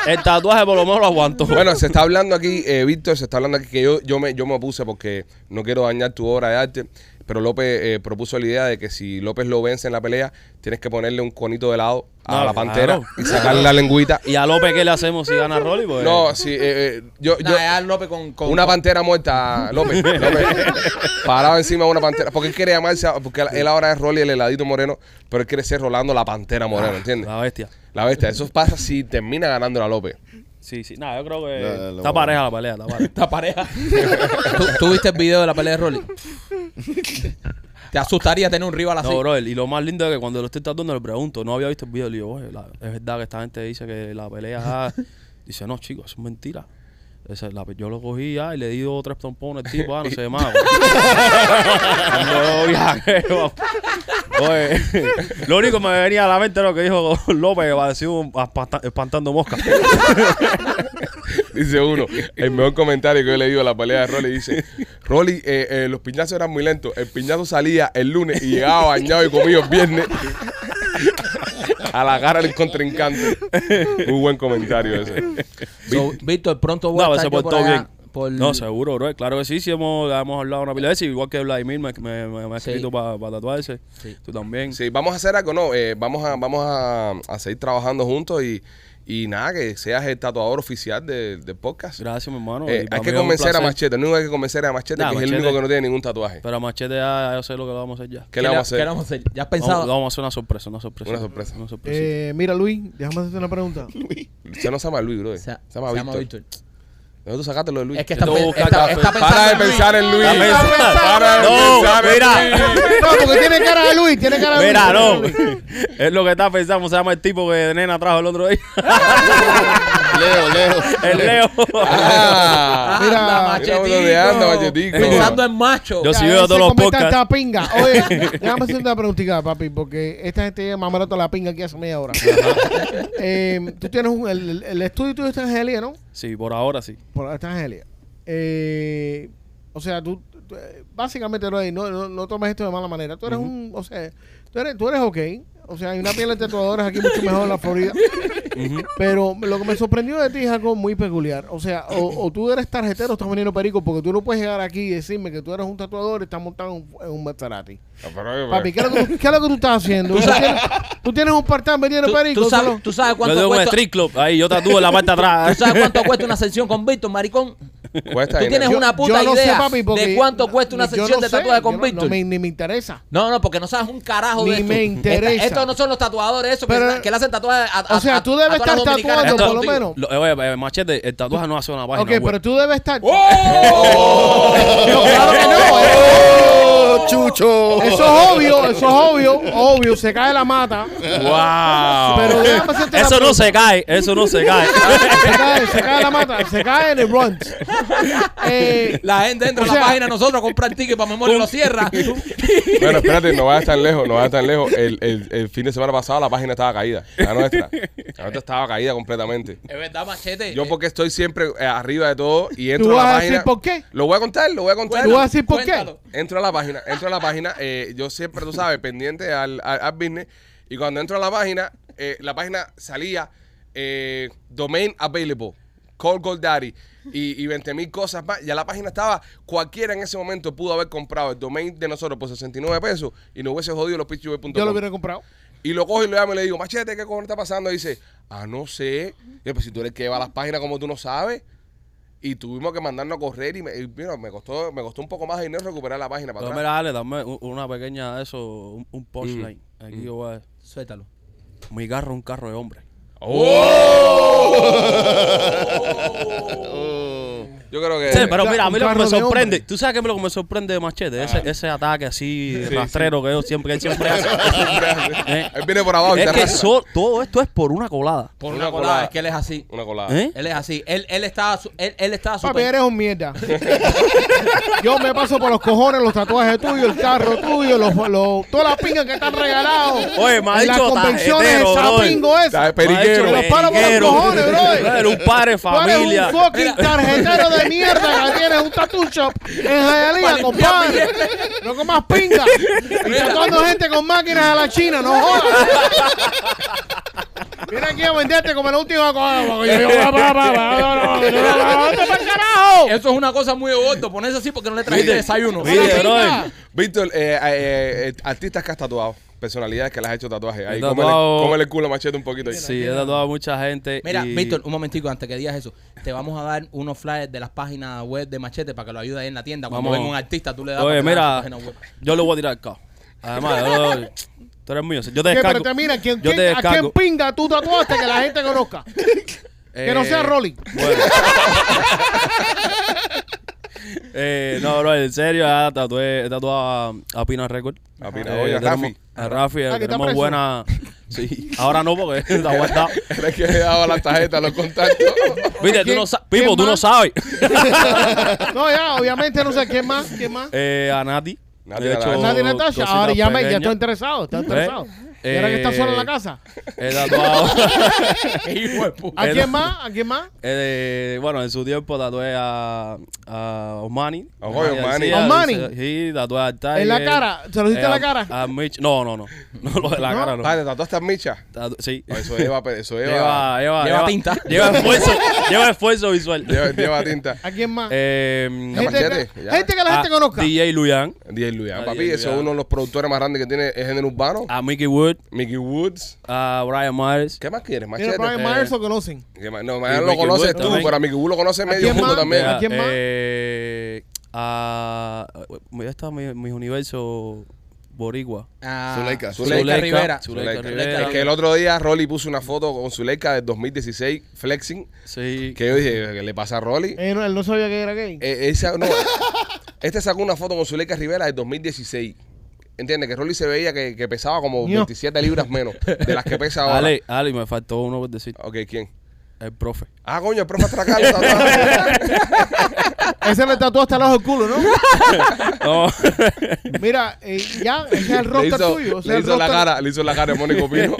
el tatuaje por lo menos lo aguantó. Bueno, se está hablando aquí, eh, Víctor, se está hablando aquí que yo, yo, me, yo me opuse porque no quiero dañar tu obra de arte, pero López eh, propuso la idea de que si López lo vence en la pelea, tienes que ponerle un conito de helado a No, la pantera claro. y sacarle la lengüita. ¿Y a López qué le hacemos si gana Rolly? Pues, No, sí, eh, eh, yo, yo- Nah, ya López con, con- una pantera muerta, López, López, parado encima de una pantera, porque él quiere llamarse, porque él ahora es Rolly el heladito moreno, pero él quiere ser Rolando la pantera morena, ¿entiendes? La bestia. La bestia, eso pasa si termina ganando la López. Sí, sí. Nada, yo creo que está pareja la pelea, está pareja. pareja. ¿Tú, tú viste el video de la pelea de Rolly? ¿Te asustaría tener un rival así? No, bro, y lo más lindo es que cuando lo estoy tratando le pregunto, no había visto el video, le digo, oye, la- es verdad que esta gente dice que la pelea ah". dice, no, chicos, eso es mentira. Esa- la- yo lo cogí ya y le di dos o tres trompones al tipo, ah, no sé más. no, va. Oye, lo único que me venía a la mente era lo que dijo López, que parecía un espanta- espantando moscas. Dice uno, el mejor comentario que yo le digo a la pelea de Rolly dice, Rolly, eh, eh, los piñazos eran muy lentos. El piñazo salía el lunes y llegaba bañado y comido el viernes a la cara del contrincante. Muy buen comentario ese. So, Víctor, pronto voy No, a estar se yo por portó allá bien. por- No, seguro, bro. Claro que sí, sí hemos, hemos hablado una pila de veces, igual que Vladimir me, me, me- me ha Sí. escrito para tatuarse. Sí. Tú también. Sí, vamos a hacer algo, no, eh, vamos a, vamos a, a seguir trabajando juntos y, y nada, que seas el tatuador oficial de- del podcast. Gracias, mi hermano. Eh, hay que convencer a. Machete, que hay que convencer es a Machete, Nah, que es el único que no tiene ningún tatuaje. Pero a Machete ya yo sé lo que lo vamos a hacer ya. ¿Qué le vamos a hacer? ¿Qué le vamos a hacer? ¿Ya has Vamos, pensado? vamos a hacer una sorpresa, una sorpresa. Una sorpresa. Una sorpresa. Eh, mira, Luis, déjame hacerte una pregunta. Se no se llama Luis, bro. Se, Se, se llama llama Víctor. Víctor. ¿De dónde tú sacaste lo de Luis? Es que está, tengo que pe- buscar está, café. está Para pensando de en Luis. pensar en Luis. Está pensando. Para de No, pensar en mira. Luis. No, porque tiene cara de Luis, tiene cara de Mira, no. Luis. es lo que está pensando. Se llama el tipo que nena trajo el otro día. Leo, Leo. el Leo. Ah, Mira, Anda, mira machetico. Pensando en macho. Yo Ya, sí veo todos los podcasts. tanta pinga. Oye, déjame hacer una preguntita, papi, porque esta gente lleva más barato la pinga aquí hace media hora. Eh, tú tienes un, el, estudio tuyo está en Angelia, ¿no? Sí, por ahora sí. Por está en Angelia. Eh, o sea, tú, tú, eh, básicamente no, no, no, no tomes esto de mala manera. Tú eres un, o sea, tú eres, tú eres ok. O sea, hay una piel de tatuadores aquí mucho mejor en la Florida. Pero lo que me sorprendió de ti es algo muy peculiar. O sea, o, o tú eres tarjetero o estás vendiendo perico, porque tú no puedes llegar aquí y decirme que tú eres un tatuador y estás montado en un, en un Maserati. No, pero- Papi, ¿qué es, lo que, tú- qué es lo que tú estás haciendo? ¿Tú, tienes, tú tienes un part-time vendiendo ¿Tú, perico. tú sabes, tú sabes Yo cuánto tengo un cuesta. street club. Ahí yo tatúo en la parte de ¿Tú atrás. sabes cuánto cuesta una sesión con Víctor, maricón? Cuesta Tú tienes Yo- una puta yo no sé, idea papi, porque de cuánto cuesta una yo sesión no de sé, tatuaje yo con no- Víctor. No, me, ni me interesa. No, no, porque no sabes un carajo Ni de esto. me interesa. Esta- estos no son los tatuadores esos que, Pero- que le hacen tatuajes a, a- O sea, a- tú a debes todas las estar dominicanas tatuando, que por lo están menos. Lo- oye, eh, machete, el tatuaje no hace una página Ok, web. pero tú debes estar. ¡Oh! No, claro que no. eh. ¡Oh, Chucho! Eso es obvio, eso es obvio, obvio, se cae la mata. ¡Wow! Pero déjame hacerte una eso no se cae, eso no se cae. Se cae, se cae la mata, se cae en el runs. Eh, La gente entra O a la sea- página de nosotros a comprar ticket para memoria y lo cierra. Bueno, espérate, no vayas tan lejos, no vayas tan lejos. El, el, el fin de semana pasado la página estaba caída, la nuestra. La nuestra estaba caída completamente. es verdad, machete. Yo Eh, porque estoy siempre eh, arriba de todo y entro ¿Tú a la vas a página. decir por qué? Lo voy a contar, lo voy a contar. ¿Tú vas a decir por qué? Cuéntalo. Entro a la página, entro a la página, eh, yo siempre, tú sabes, pendiente al, al, al business. Y cuando entro a la página, eh, la página salía eh, domain available, call GoDaddy y, y 20 mil cosas más. Ya la página estaba, cualquiera en ese momento pudo haber comprado el domain de nosotros por 69 pesos y no hubiese jodido los pitchway.com. yo lo hubiera comprado. Y lo cojo y lo llamo y le digo, machete, ¿qué cojones está pasando? Y dice, ah, no sé. Y yo, pues si tú eres el que lleva las páginas como tú no sabes. Y tuvimos que mandarnos a correr y, me, y, mira, me costó me costó un poco más de dinero recuperar la página para Pero atrás. mira, dale, dame una pequeña, eso, un, un punchline. Aquí yo voy a... Suéltalo. Mi carro es un carro de hombre. ¡Oh! Yo creo que. Sí, pero mira, a mí lo que me de sorprende. ¿tú sabes qué es lo que me sorprende de Machete? Ese, ese ataque así Sí, rastrero que, yo siempre, que él siempre hace. ¿Eh? Él viene por abajo y Es te que arrastra. so- todo esto es por una colada. Por Una una, colada, colada. es que él es así. Una colada. ¿Eh? Él es así. Él, él estaba, su- él, él estaba Papi, super- eres un mierda. Yo me paso por los cojones los tatuajes tuyos, el carro tuyo, los, los, todas las pingas que están regalados. Oye, me ha en las dicho convenciones, el tarjetero, brother. sapingo ese. Está periquero. Me ha Los dicho palos por los periquero. cojones, brother. Brother, un padre de Tú eres familia. un fucking tarjetero de mierda que tienes un tattoo shop en Hialeah, compadre. No comas pinga. Y tatuando gente con máquinas a la China, no jodas. Viene aquí a venderte como la última cosa. Eso es una cosa muy de gordo. Ponerse así porque no le trajiste desayuno. mire, brother. Víctor, eh, eh, eh, artistas que has tatuado, personalidades que le has hecho tatuajes. Ahí, cómele, tatuado- cómele el culo a machete un poquito. ahí. Sí, he tatuado a mucha gente. Mira, y- Víctor, un momentico antes que digas eso. Te vamos a dar unos flyers de las páginas web de Machete para que lo ayude ahí en la tienda. Cuando venga un artista, tú le das Oye, mira, su página web. yo le voy a tirar el carro. Además, yo- tú eres mío. Yo te descargo. Pero te mira, ¿quién, yo quién- te ¿a quién pinga tú tatuaste que la gente conozca? Que no sea Rolly. Bueno. eh, no, bro, en serio, ya tatué, tatuado a, a Pina Record. A Pina, Eh, oye, a tenemos- Rafi. A Rafi, eh, Ah, que está tenemos preso. buena. Sí, ahora no porque está guardado. Era que le daba las tarjetas, los contactos. Viste, tú ¿Quién- no sabes. quién Pipo, tú no más? sabes. No, ya, obviamente no sé quién más, quién más. eh, a Nati. Nati Le he hecho Natasha. Nadie Natasha. cositas Ahora ya, me, ya pequeñas. estoy interesado, estoy interesado. Eh, ¿Y ahora que estás eh, solo en la casa? He tatuado. Hijo de puta. ¿A eh, quién más? ¿A quién más? Eh, bueno, en su tiempo tatué a, a Osmani. A Joy Osmani. Sí, Osmani. Sí, tatué a Tiger. ¿En la cara? ¿Se lo diste en la Eh, cara? A, a Mitch. No, no, no. No, lo de la ¿No? cara no. Padre, ¿tatuaste a Micha? Tatu- sí. No, Eso lleva, eso lleva, Lleva, lleva, Lleva tinta. Lleva esfuerzo, lleva esfuerzo visual. lleva, lleva tinta. ¿A quién más? Eh, gente, machete, que, ya. gente que la gente a conozca. DJ Luyan, DJ Luyan, A papi, DJ ese es uno de los productores más grandes que tiene el género urbano. a Mickey Wood, Mickey Woods. a Brian Myers. ¿Qué más quieres, Mira, machete? Brian eh, Myers lo conocen. ¿Qué más? No, Brian lo Mickey conoces Wood tú, también. pero a Mickey Wood lo conoce medio quién mundo más? también. ¿A quién más? Eh, a. Ya está mi, mi universo Boricua. Ah, Zuleika. Zuleika Rivera. Zuleika Zuleika. Rivera. Es que el otro día Rolly puso una foto con Zuleika del 2016, flexing, Sí. que yo dije, ¿qué le pasa a Rolly? Eh, no, él no sabía que era gay. Eh, esa- no, este sacó una foto con Zuleika Rivera del 2016. ¿Entiendes? Que Rolly se veía que, que pesaba como Ño. 27 libras menos de las que pesa ahora. Ale, Ale, me faltó uno por decir. Ok, ¿quién? El profe. Ah, coño, el profe Astracal. está- Ese le tatuó hasta el ojo del culo, ¿no? No. Mira, eh, ya, ese es el le roster hizo, tuyo. Ese le es, el hizo la roster, cara, le hizo la cara de Mónico Pino.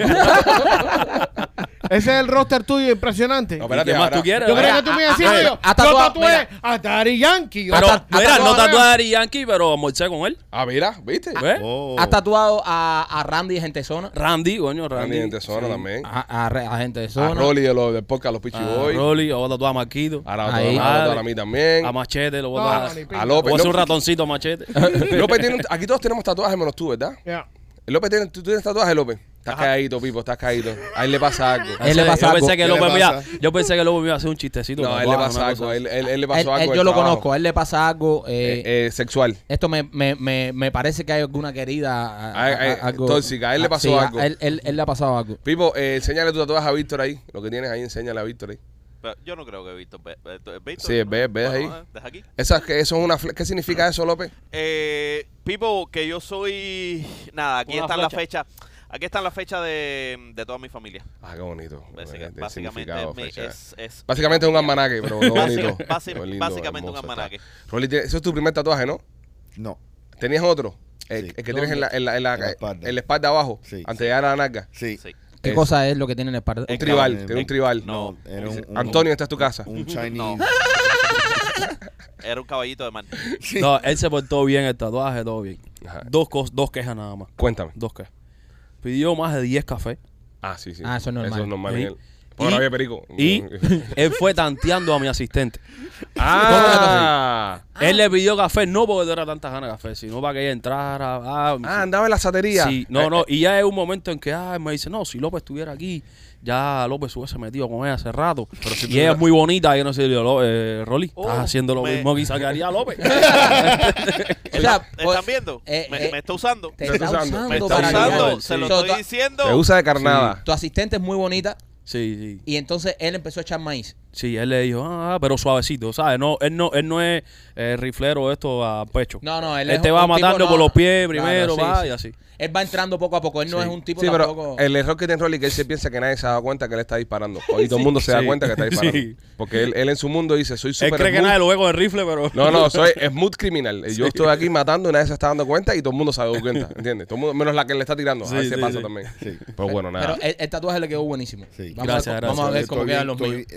Ese es el roster tuyo impresionante. No, yo espérate, ¿Qué más tú quieres? creía Ahora, que tú me ibas a ah, ah, yo, ah, yo tatuado, tatué a Daddy Yankee. Pero, mira, no tatué a Daddy Yankee, pero almorcé con él. Ah, mira, ¿viste? ¿Ves? Oh. Has tatuado a, a Randy Gente Zona. Randy, coño, Randy. Randy Gente Zona Sí. también. A, a, a Gente de A Zona. Rolly de los del podcast Los Pichi A Boys. Rolly, lo voy a tatuar a Marquito. Ahora Ahí. a, a, a mí también. A Machete, lo voy a tatuar. A. López. Voy a hacer un López, ratoncito a Machete. López tiene un- aquí todos tenemos tatuajes menos tú, ¿verdad? Ya. López ¿tú tienes tatuajes, López? Estás caído, Pipo, estás caído. A él le pasa algo. Él le pasa yo algo. pensé que ¿Qué López le me iba, yo pensé que López me iba a hacer un chistecito. No, a él le pasa algo. Él, él- él le pasó él- algo. yo lo trabajo. conozco. A él le pasa algo. eh, Eh, eh, sexual. esto me, me, me, me parece que hay alguna querida. a- a- Ay, a- ay, algo, tóxica. A él le pasó sí, algo. a Él, él- él le ha pasado algo. Pipo, eh, enséñale tu tatuaje a Víctor ahí. Lo que tienes ahí, enséñale a Víctor ahí. Pero yo no creo que Víctor. Víctor Sí, ve- ve ahí. eh, Deja aquí. Esa, que eso es una fle- ¿Qué significa eso, López? Eh, Pipo, que yo soy. Nada, aquí Una está la flecha. fecha. Aquí está la fecha de, de toda mi familia. Ah, qué bonito. Básica- básicamente es, es- Básicamente es un almanaque, pero qué Básica- bonito. lindo, básicamente un almanaque. Rolly, eso es tu primer tatuaje, ¿no? No. ¿Tenías otro? El, Sí. el que tienes en la, en la, en la, En la espalda. en la espalda abajo, Sí, antes sí. de llegar a la narga. Sí. Sí. ¿Qué Es- cosa es lo que tiene en el par? Un tribal, tiene un tribal. No. Era un, un- Antonio, esta es tu casa. Un Chinese. No. Era un caballito de mar. Sí. No, él se portó bien el tatuaje, todo bien. Ajá. Dos, cos- dos quejas nada más. Cuéntame. Dos quejas. Pidió más de 10 cafés. Ah, sí, sí. Ah, eso es normal. Eso es normal Sí. en él. Por Y- había perico. Y él fue tanteando a mi asistente. ah, Él le pidió café, no porque tuviera tantas ganas de café, sino para que ella entrara. Ah, ah, andaba en la satería. Sí, no, Eh, no. Y ya es un momento en que ah, él me dice, no, si López estuviera aquí, ya López se hubiese metido con ella hace rato. Pero si y ella es muy bonita. Y yo no sé, yo, eh, Rolly, Oh, estás haciendo lo me- mismo que haría López. O sea, ¿Están viendo? eh, me, eh, me está usando. Te está. Me está para usando. que- Se lo estoy diciendo. Te usa de carnada. Tu asistente es muy bonita sí, sí. y entonces él empezó a echar maíz. Sí, él le dijo, ah, pero suavecito, ¿sabes? No, él no, él no es eh, riflero esto a pecho. No, no, él, Él es te va un tipo matando no- por los pies Claro, primero, sí, va sí. y así. Él va entrando poco a poco. Él no es un tipo Sí, pero tampoco. el error que tiene Rolly es que él se piensa que nadie se ha dado cuenta que él está disparando. Y todo el mundo se da cuenta que está disparando. Sí. Porque él, él en su mundo dice, soy Él súper cree que nadie lo ve con el rifle, pero... No, no, soy smooth criminal. Yo estoy aquí matando y nadie se está dando cuenta y todo el mundo se ha dado cuenta, ¿entiendes? Todo el mundo, menos la que le está tirando. a pasa sí. también. Sí. Pero bueno, nada. Pero el, el tatuaje le quedó buenísimo. Sí. Vamos, Gracias, a, gracias. vamos a ver cómo quedan los míos.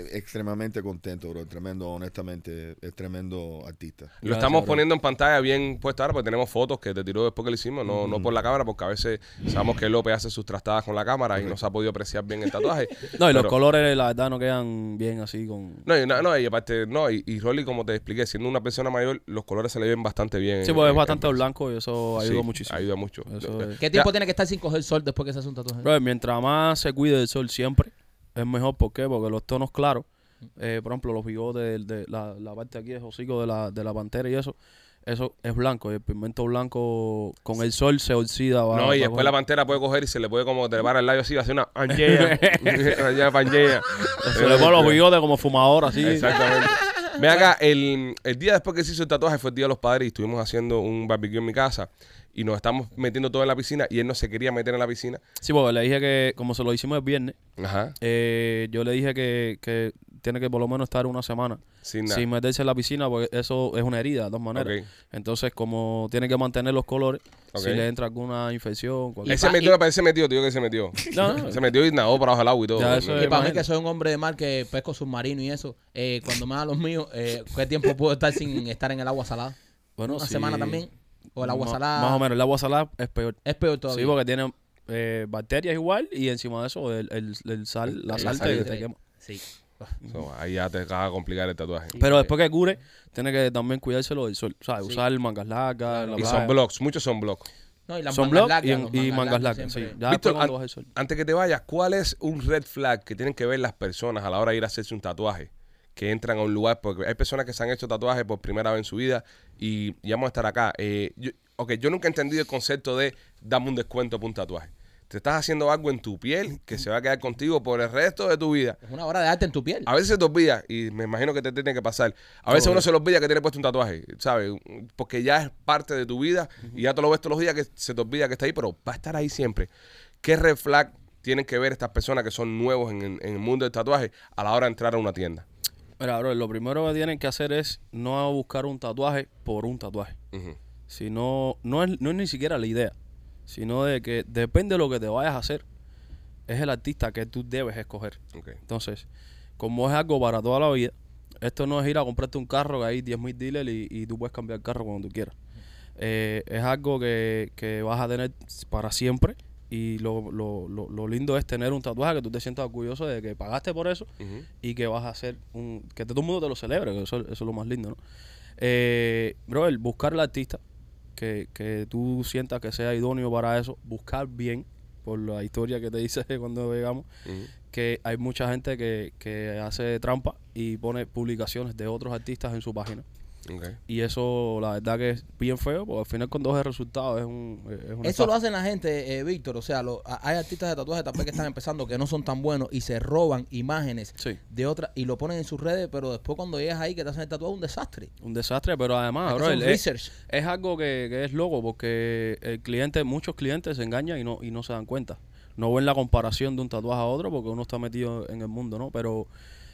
Extremadamente contento, bro. Tremendo, honestamente, es tremendo artista. Lo Gracias, estamos bro. poniendo en pantalla bien puesto ahora porque tenemos fotos que te tiró después que lo hicimos, no, no por la cámara, porque a veces sabemos que López hace sus trastadas con la cámara y no se ha podido apreciar bien el tatuaje. No, y los Pero- colores, la verdad, no quedan bien así con... No, y, no, no, y aparte, no, y, y Rolly, como te expliqué, siendo una persona mayor, los colores se le ven bastante bien. Sí, porque es bastante en- blanco y eso Sí, ayuda muchísimo. Ayuda mucho. Eso es- ¿Qué tiempo Ya. tiene que estar sin coger sol después que se hace un tatuaje? Bro, mientras más se cuide del sol siempre, es mejor. ¿Por qué? Porque los tonos claros, eh, por ejemplo, los bigotes, de, la, la parte aquí del hocico de la, de la pantera y eso, eso es blanco. Y el pigmento blanco con el sol se oxida. va- No, y después la pantera puede coger y se le puede como trepar el labio así, hacer una panchea. Se le ponen los bigotes como fumador así. Exactamente. Ve acá, el, el día después que se hizo el tatuaje fue el Día de los Padres y estuvimos haciendo un barbecue en mi casa y nos estamos metiendo todo en la piscina y él no se quería meter en la piscina. Sí, porque le dije que, como se lo hicimos el viernes, Ajá. eh, yo le dije que, que tiene que por lo menos estar una semana Sin nada. sin meterse en la piscina, porque eso es una herida, de todas maneras. Entonces, como tiene que mantener los colores, si le entra alguna infección, cualquier Él se pa- metió, me parece se metió, tío que se metió. No, no. Se metió y nadó para abajo del agua y todo. Ya, eso Y es- para mí que soy un hombre de mar que pesco submarino y eso, eh, cuando me da los míos, eh, ¿qué tiempo puedo estar sin estar en el agua salada? Bueno, ¿Una sí. semana también? ¿O el agua Ma- salada? Más o menos, el agua salada es peor. Es peor todavía. Sí, porque tiene eh, bacterias igual y encima de eso el, el, el sal, la La sal sal te, que te quema. Sí. So, ahí ya te acaba de complicar el tatuaje. Pero después que cure, tiene que también cuidárselo del sol. O sea, Sí. usar mangas largas, la Y playa. son blocks, muchos son blocks. No, y las Son mangas y, largas, los y mangas largas, sí. siempre- Ya Víctor, después cuando an- baja el sol. Antes que te vayas, ¿cuál es un red flag que tienen que ver las personas a la hora de ir a hacerse un tatuaje? Que entran a un lugar, porque hay personas que se han hecho tatuajes por primera vez en su vida y, y vamos a estar acá. Eh, yo, ok, yo nunca he entendido el concepto de dame un descuento por un tatuaje. Te estás haciendo algo en tu piel que se va a quedar contigo por el resto de tu vida. Es una obra de arte en tu piel. A veces se te olvida, y me imagino que te tiene que pasar. A veces Todo. uno se le olvida que tiene puesto un tatuaje, ¿sabes? Porque ya es parte de tu vida y ya te lo ves todos los días que se te olvida que está ahí, pero va a estar ahí siempre. ¿Qué red flag tienen que ver estas personas que son nuevos en, en- en el mundo del tatuaje a la hora de entrar a una tienda? Mira, bro, lo primero que tienen que hacer es no buscar un tatuaje por un tatuaje. Ujú. Sino, no es, no es ni siquiera la idea, sino de que depende de lo que te vayas a hacer, es el artista que tú debes escoger. Entonces, como es algo para toda la vida, esto no es ir a comprarte un carro que hay 10.000 dealers y, y tú puedes cambiar el carro cuando tú quieras. Eh, es algo que, que vas a tener para siempre y lo, lo, lo, lo lindo es tener un tatuaje que tú te sientas orgulloso de que pagaste por eso y que vas a hacer un que todo el mundo te lo celebre, que eso, eso es lo más lindo, ¿no? Eh, bro, el buscar al artista que, que tú sientas que sea idóneo para eso, buscar bien, por la historia que te dice cuando llegamos, que hay mucha gente que, que hace trampa y pone publicaciones de otros artistas en su página. Y eso, la verdad que es bien feo, porque al final cuando ves el resultado es un... Es una Eso lo hacen la gente, eh, Víctor. O sea, lo- hay artistas de tatuajes vez que están empezando que no son tan buenos y se roban imágenes Sí. de otras y lo ponen en sus redes, pero después cuando llegas ahí que te hacen el tatuaje es un desastre. Un desastre, pero además, bro, es, research. es algo que, que es loco porque el cliente, muchos clientes se engañan y no, y no se dan cuenta. No ven la comparación de un tatuaje a otro porque uno está metido en el mundo, ¿no? Pero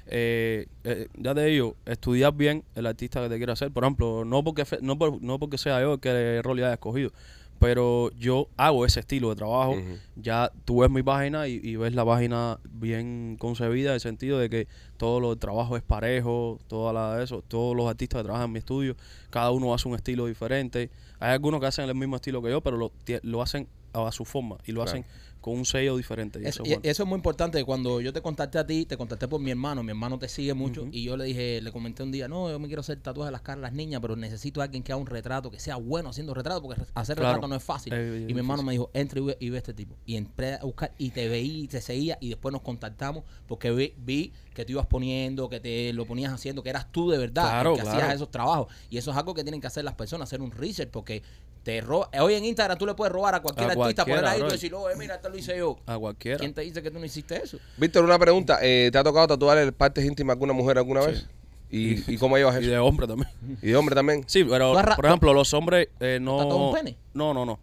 eh, eh, ya te digo, estudiar bien el artista que te quiere hacer. Por ejemplo, no porque no, por- no porque sea yo el que Rolly haya escogido, pero yo hago ese estilo de trabajo. Ya tú ves mi página y, y ves la página bien concebida en el sentido de que todo lo, el trabajo es parejo, toda la eso, todos los artistas que trabajan en mi estudio, cada uno hace un estilo diferente. Hay algunos que hacen el mismo estilo que yo, pero lo, lo hacen a su forma y lo Claro. hacen con un sello diferente. Y Eso, es bueno. eso es muy importante. Cuando yo te contacté a ti, te contacté por mi hermano. Mi hermano te sigue mucho. Y yo le dije, le comenté un día, no, yo me quiero hacer tatuajes de las caras las niñas, pero necesito a alguien que haga un retrato, que sea bueno haciendo retrato, porque hacer Claro. retrato no es fácil. Eh, y mi hermano me dijo, entra y ve, y ve este tipo. Y entré a buscar y te veí, y te seguía, y después nos contactamos, porque vi, vi que tú ibas poniendo, que te lo ponías haciendo, que eras tú de verdad, Claro, el que claro. hacías esos trabajos. Y eso es algo que tienen que hacer las personas, hacer un research, porque te roba. Hoy en Instagram tú le puedes robar a cualquier A artista, poner ahí y decir, oh, eh, mira, este lo lo hice yo. A cualquiera. ¿Quién te dice que tú no hiciste eso? Víctor, una pregunta. eh, ¿Te ha tocado tatuar partes íntimas a alguna mujer alguna vez? ¿Y, ¿Y cómo llevas Y eso? de hombre también. ¿Y de hombre también? Sí, pero ¿Tú has ra- por ejemplo, los hombres eh, no. tatuado un pene? No, no, no.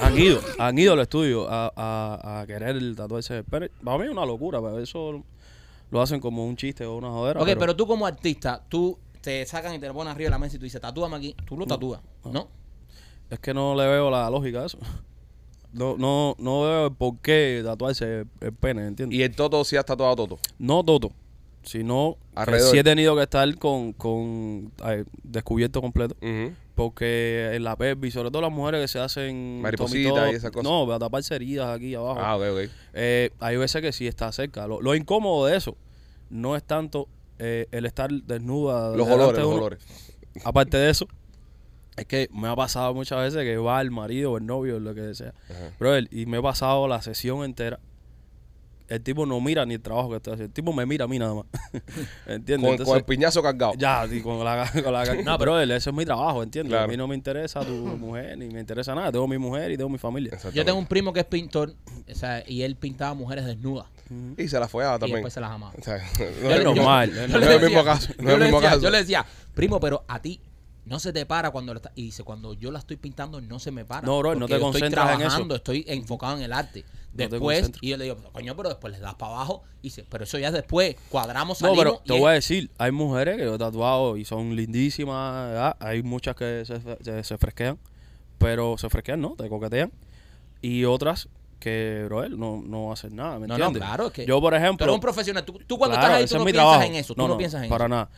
Han ido, han ido al estudio a, a, a querer tatuarse el pene. Para mí es una locura, pero eso lo hacen como un chiste o una jodera. Ok, pero, tú como artista, tú te sacan y te lo ponen arriba de la mesa y tú dices, tatúame aquí. Tú lo tatúas, ¿no? Es que no le veo la lógica a eso. No, no, no veo por qué tatuarse el, el pene, ¿entiendes? ¿Y el Toto sí has tatuado Toto? no todo, sino que sí he tenido que estar con, con descubierto completo. Porque en la pelvis, sobre todo las mujeres que se hacen Maripositas y esas cosas. No, para taparse heridas aquí abajo. Ah, ok, ok. Eh, hay veces que sí está cerca. Lo, lo incómodo de eso no es tanto eh, el estar desnuda. Los olores, de los olores. Aparte de eso, es que me ha pasado muchas veces que va el marido o el novio o lo que sea. Ajá. Brother, y me he pasado la sesión entera. El tipo no mira ni el trabajo que estoy haciendo. El tipo me mira a mí nada más. ¿Entiendes? Con, con el piñazo cargado. Ya, y con la, con la No, pero él, eso es mi trabajo, ¿entiendes? Claro. A mí no me interesa tu mujer, ni me interesa nada. Tengo mi mujer y tengo mi familia. Yo tengo un primo que es pintor o sea, y él pintaba mujeres desnudas Y se la follaba y también. después se las amaba. O sea, Es no es Yo- normal. no es el mismo decía- caso, no yo es el le mismo decía- caso. Yo le decía, primo, pero a ti no se te para cuando lo está-". Y dice, cuando yo la estoy pintando, no se me para. No, bro, no te yo estoy concentras en eso. trabajando, Estoy enfocado en el arte. te Después, concentras. y yo le digo, coño, pero después le das para abajo. Y dice, pero eso ya es después. Cuadramos, No, salimos. pero y te es- voy a decir, hay mujeres que yo he tatuado y son lindísimas, ¿verdad? hay muchas que se, se, se fresquean, pero se fresquean, ¿no? Te coquetean. Y otras que, bro, no, no hacen nada, ¿me No, no, claro, es que Yo, por ejemplo... eres un profesional. Tú, tú cuando Claro, estás ahí, tú no piensas trabajo. en eso. Tú no, piensas en para eso. nada.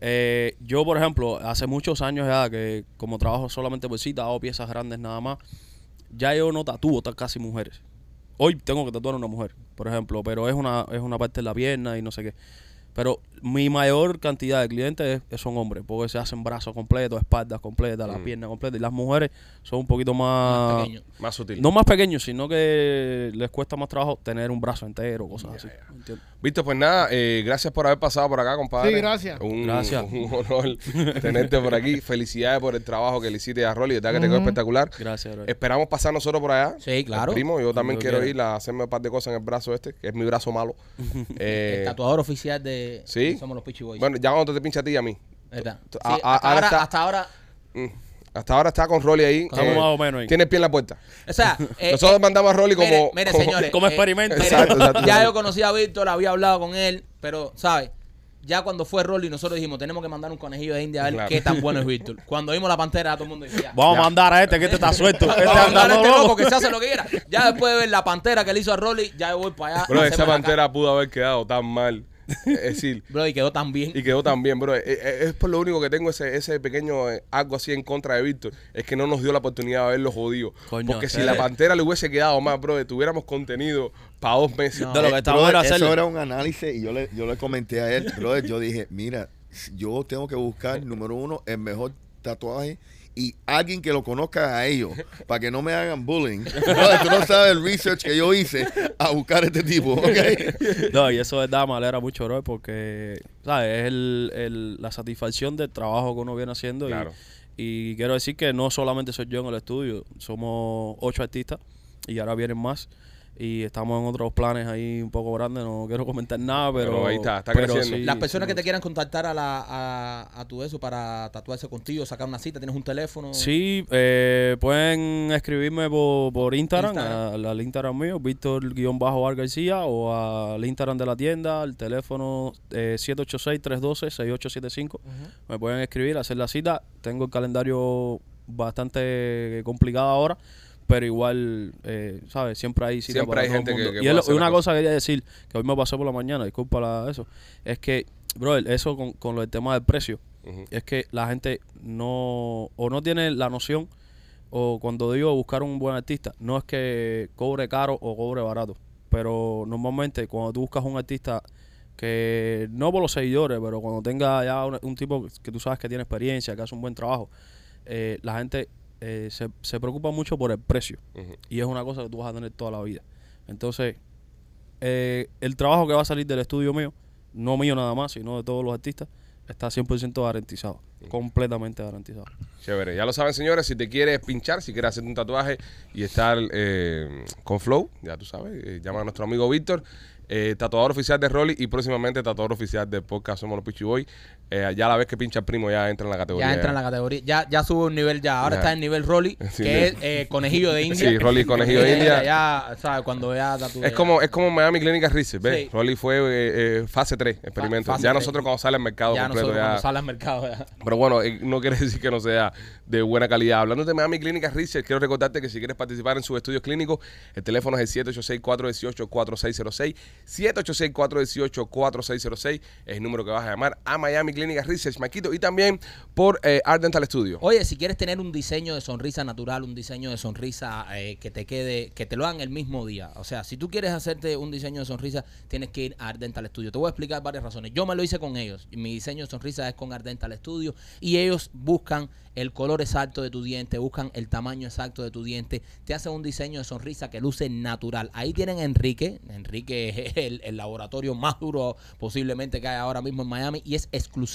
Eh, yo, por ejemplo, hace muchos años ya que como trabajo solamente por cita, hago piezas grandes nada más, ya yo no tatúo ta- casi mujeres. Hoy tengo que tatuar a una mujer, por ejemplo, pero es una, es una parte de la pierna y no sé qué. Pero mi mayor cantidad de clientes es- son hombres, porque se hacen brazos completos, espaldas completas, las piernas completas. Y las mujeres son un poquito más... Más pequeño. Más sutil. No más pequeños, sino que les cuesta más trabajo tener un brazo entero, cosas así. ¿entiendes? Víctor, pues nada, eh, gracias por haber pasado por acá, compadre. Sí, gracias. Un, Gracias. Un honor tenerte por aquí. Felicidades por el trabajo que le hiciste a Rolly. De verdad que te quedó espectacular. Gracias, bro. Esperamos pasar nosotros por allá. Sí, claro. Primo, yo también Cuando quiero quiera. ir a hacerme un par de cosas en el brazo este, que es mi brazo malo. Eh, El tatuador oficial de ¿Sí? Somos los Pichi Boys. bueno, ya cuando te pincha a ti y a mí. ¿Verdad? tú- Sí, a- a- hasta, ahora ahora, está- hasta ahora. Mm. Hasta ahora está con Rolly ahí. Estamos eh, más o menos ahí. Tiene el pie en la puerta. O sea, eh, Nosotros eh, mandamos a Rolly como. mire, mire, como- señores. como eh, experimento. mire, Exacto, exacto. Ya yo conocí a Víctor, había hablado con él, pero, ¿sabes? Ya cuando fue Rolly, nosotros dijimos, tenemos que mandar un conejillo de India a ver Claro. qué tan bueno es Víctor. Cuando vimos la pantera, todo el mundo decía. Vamos a mandar a este que este está suelto. Este Vamos a anda mandar a este loco. loco que se hace lo que quiera. Ya después de ver la pantera que le hizo a Rolly, ya yo voy para allá. Bro, a esa hacerme la pantera pudo haber quedado tan mal. Es decir. Bro, y quedó tan bien. y quedó tan bien, bro. Eh, eh, Es por lo único que tengo ese, ese pequeño eh, algo así en contra de Víctor. Es que no nos dio la oportunidad de verlo jodido. Coño, Porque si la pantera le hubiese quedado más, bro, tuviéramos contenido para dos meses. No. De lo que Eh, brother, hacerle. Eso era un análisis y yo le, yo le comenté a él, brother, yo dije, mira, yo tengo que buscar, número uno, el mejor tatuaje y alguien que lo conozca a ellos, para que no me hagan bullying. Brother, tú no sabes el research que yo hice a buscar a este tipo, ¿ok? No, y eso de verdad me alegra mucho, bro, porque, ¿sabes? Es el, el- la satisfacción del trabajo que uno viene haciendo. Y, quiero decir que no solamente soy yo en el estudio, somos ocho artistas y ahora vienen más. Y estamos en otros planes ahí un poco grandes, no quiero comentar nada, pero... Pero ahí está, está pero creciendo. sí, Las personas sí, que te quieran contactar a, la, a, a tu eso para tatuarse contigo, sacar una cita, tienes un teléfono. Sí, eh, pueden escribirme por, por Instagram, Instagram. Al, al Instagram mío, Víctor-Bar García, o al Instagram de la tienda, al teléfono eh, 786-312-6875. Me pueden escribir, hacer la cita. Tengo el calendario bastante complicado ahora, pero igual, eh, ¿sabes? Siempre hay cita Siempre para hay todo gente que- mundo. que y es lo- una cosa que quería decir, que hoy me pasé por la mañana, disculpa la- eso, es que, brother, eso con, con lo del tema del precio, es que la gente no o no tiene la noción o cuando digo buscar un buen artista no es que cobre caro o cobre barato pero normalmente cuando tú buscas un artista que no por los seguidores pero cuando tenga ya un, un tipo que tú sabes que tiene experiencia que hace un buen trabajo eh, la gente eh, se, se preocupa mucho por el precio y es una cosa que tú vas a tener toda la vida entonces eh, el trabajo que va a salir del estudio mío no mío nada más sino de todos los artistas está 100% garantizado. Completamente garantizado. Chévere. Ya lo saben, señores. Si te quieres pinchar, si quieres hacer un tatuaje y estar eh, con Flow, ya tú sabes, eh, llama a nuestro amigo Víctor, eh, tatuador oficial de Rolly y próximamente tatuador oficial del podcast Somos los Pichi Boy. Eh, ya la vez que pincha el primo, ya entra en la categoría. Ya entra en la categoría, ya, ya sube un nivel ya. Ahora Ya. está en nivel Rolly, Sí, que es eh, conejillo de India. Sí, Rolly conejillo de India. Ya, ¿sabes? Cuando ya Es como, es como Miami Clinic Research, ¿ves? Sí. Rolly fue eh, fase 3, experimento. fase ya nosotros cuando sale al mercado ya completo, nosotros ya... cuando sale al mercado ya. Pero bueno, no quiere decir que no sea de buena calidad. Hablando de Miami Clínicas Research, quiero recordarte que si quieres participar en sus estudios clínicos, el teléfono es el 786-418-4606. 786-418-4606 es el número que vas a llamar a Miami Clínicas Research, Maquito, y también por eh, Art Dental Studio. Oye, si quieres tener un diseño de sonrisa natural, un diseño de sonrisa eh, que te quede, que te lo hagan el mismo día. O sea, si tú quieres hacerte un diseño de sonrisa, tienes que ir a Art Dental Studio. Te voy a explicar varias razones. Yo me lo hice con ellos. Mi diseño de sonrisa es con Art Dental Studio y ellos buscan el color exacto de tu diente, buscan el tamaño exacto de tu diente, te hacen un diseño de sonrisa que luce natural. Ahí tienen Enrique. Enrique es el laboratorio más duro posiblemente que hay ahora mismo en Miami y es exclusivo